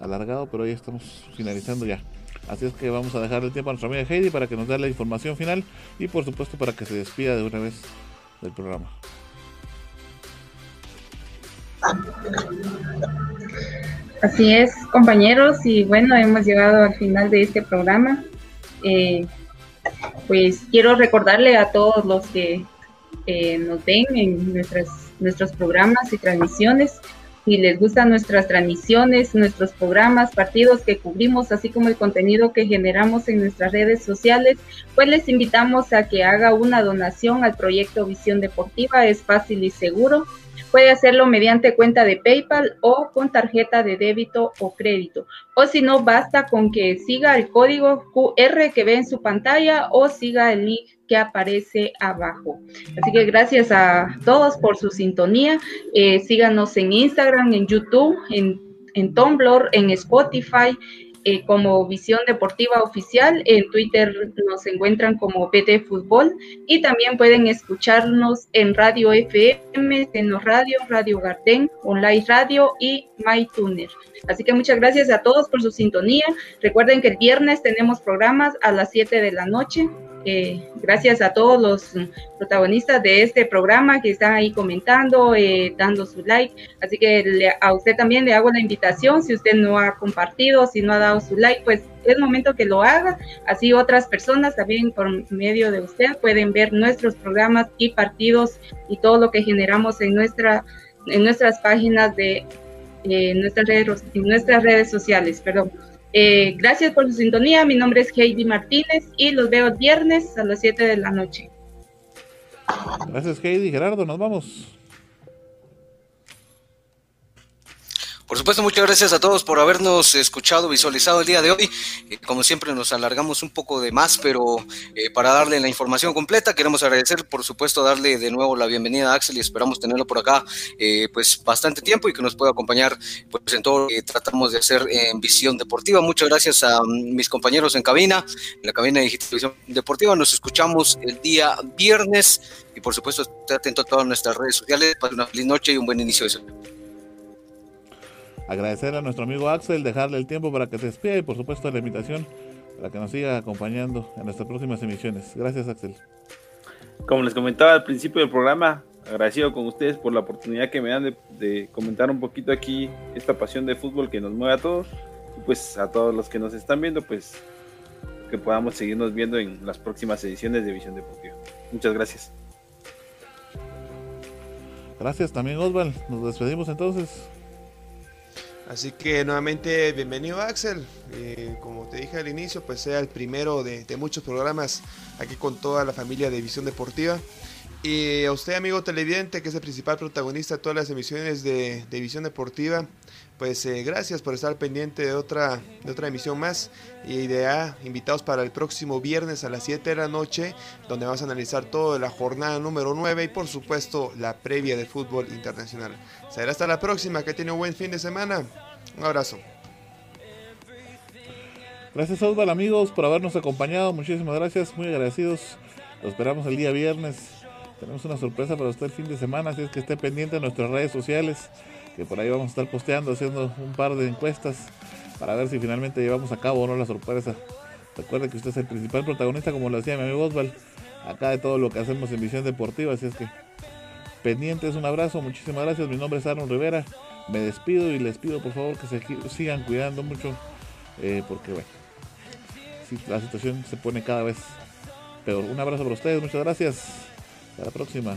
alargado, pero ya estamos finalizando ya. Así es que vamos a dejar el tiempo a nuestra amiga Heidi para que nos dé la información final y por supuesto para que se despida de una vez del programa. Así es, compañeros, y bueno, hemos llegado al final de este programa. Eh, pues quiero recordarle a todos los que nos ven en nuestras, nuestros programas y transmisiones. Si les gustan nuestras transmisiones, nuestros programas, partidos que cubrimos, así como el contenido que generamos en nuestras redes sociales, pues les invitamos a que haga una donación al proyecto Visión Deportiva. Es fácil y seguro. Puede hacerlo mediante cuenta de PayPal o con tarjeta de débito o crédito. O si no, basta con que siga el código QR que ve en su pantalla o siga el link que aparece abajo. Así que gracias a todos por su sintonía. Eh, síganos en Instagram, en YouTube, en, en Tumblr, en Spotify. Eh, como Visión Deportiva Oficial. En Twitter nos encuentran como PT Fútbol y también pueden escucharnos en Radio FM, Seno Radio, Radio Garden, Online Radio y MyTuner. Así que muchas gracias a todos por su sintonía. Recuerden que el viernes tenemos programas a las 7 de la noche eh, gracias a todos los protagonistas de este programa que están ahí comentando, eh, dando su like. Así que a usted también le hago la invitación, si usted no ha compartido, si no ha dado su like, pues es momento que lo haga. Así otras personas también por medio de usted pueden ver nuestros programas y partidos y todo lo que generamos en, nuestra, en nuestras páginas de eh, nuestras, redes, en nuestras redes sociales. Perdón. Eh, gracias por su sintonía. Mi nombre es Heidi Martínez y los veo viernes a las 7 de la noche. Gracias, Heidi. Gerardo, nos vamos. Por supuesto, muchas gracias a todos por habernos escuchado, visualizado el día de hoy. Eh, como siempre, nos alargamos un poco de más, pero eh, para darle la información completa, queremos agradecer, por supuesto, darle de nuevo la bienvenida a Axel y esperamos tenerlo por acá eh, pues bastante tiempo y que nos pueda acompañar pues, en todo lo que tratamos de hacer en Visión Deportiva. Muchas gracias a mm, mis compañeros en cabina, en la cabina de Digitalización Deportiva. Nos escuchamos el día viernes y, por supuesto, esté atento a todas nuestras redes sociales. Para una feliz noche y un buen inicio de semana agradecer a nuestro amigo Axel, dejarle el tiempo para que se despida y por supuesto la invitación para que nos siga acompañando en nuestras próximas emisiones. Gracias Axel. Como les comentaba al principio del programa, agradecido con ustedes por la oportunidad que me dan de, comentar un poquito aquí esta pasión de fútbol que nos mueve a todos y pues a todos los que nos están viendo pues que podamos seguirnos viendo en las próximas ediciones de Visión Deportiva. Muchas gracias. Gracias también Osval. Nos despedimos entonces. Así que nuevamente bienvenido Axel. Eh, como te dije al inicio, pues sea el primero de, muchos programas aquí con toda la familia de Visión Deportiva. Y a usted, amigo televidente, que es el principal protagonista de todas las emisiones de, de Visión Deportiva, pues eh, gracias por estar pendiente de otra, de otra emisión más y de ah, invitados para el próximo viernes a las 7 de la noche, donde vamos a analizar toda la jornada número 9 y por supuesto la previa del fútbol internacional. Será hasta la próxima, que tiene un buen fin de semana. Un abrazo. Gracias Osval amigos por habernos acompañado, muchísimas gracias, muy agradecidos. Los esperamos el día viernes. Tenemos una sorpresa para usted el fin de semana, así es que esté pendiente de nuestras redes sociales que por ahí vamos a estar posteando, haciendo un par de encuestas para ver si finalmente llevamos a cabo o no la sorpresa. Recuerde que usted es el principal protagonista, como lo decía mi amigo Osval, acá de todo lo que hacemos en Visión Deportiva, así es que pendientes, un abrazo, muchísimas gracias, mi nombre es Aaron Rivera, me despido y les pido por favor que se sigan cuidando mucho, eh, porque bueno, la situación se pone cada vez peor. Un abrazo para ustedes, muchas gracias, hasta la próxima.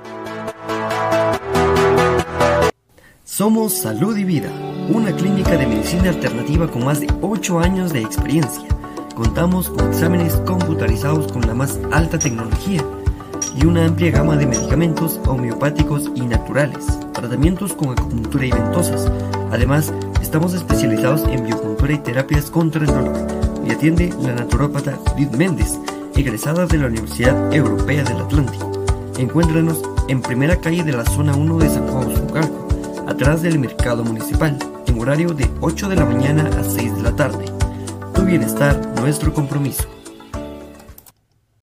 Somos Salud y Vida una clínica de medicina alternativa con más de 8 años de experiencia. Contamos con exámenes computarizados con la más alta tecnología y una amplia gama de medicamentos homeopáticos y naturales, tratamientos con acupuntura y ventosas. Además, estamos especializados en biocultura y terapias contra el dolor. Y atiende la naturópata Judith Méndez, egresada de la Universidad Europea del Atlántico. Encuéntranos en primera calle de la zona 1 de San Juan Zucalco, atrás del mercado municipal horario de 8 de la mañana a 6 de la tarde. Tu bienestar, nuestro compromiso.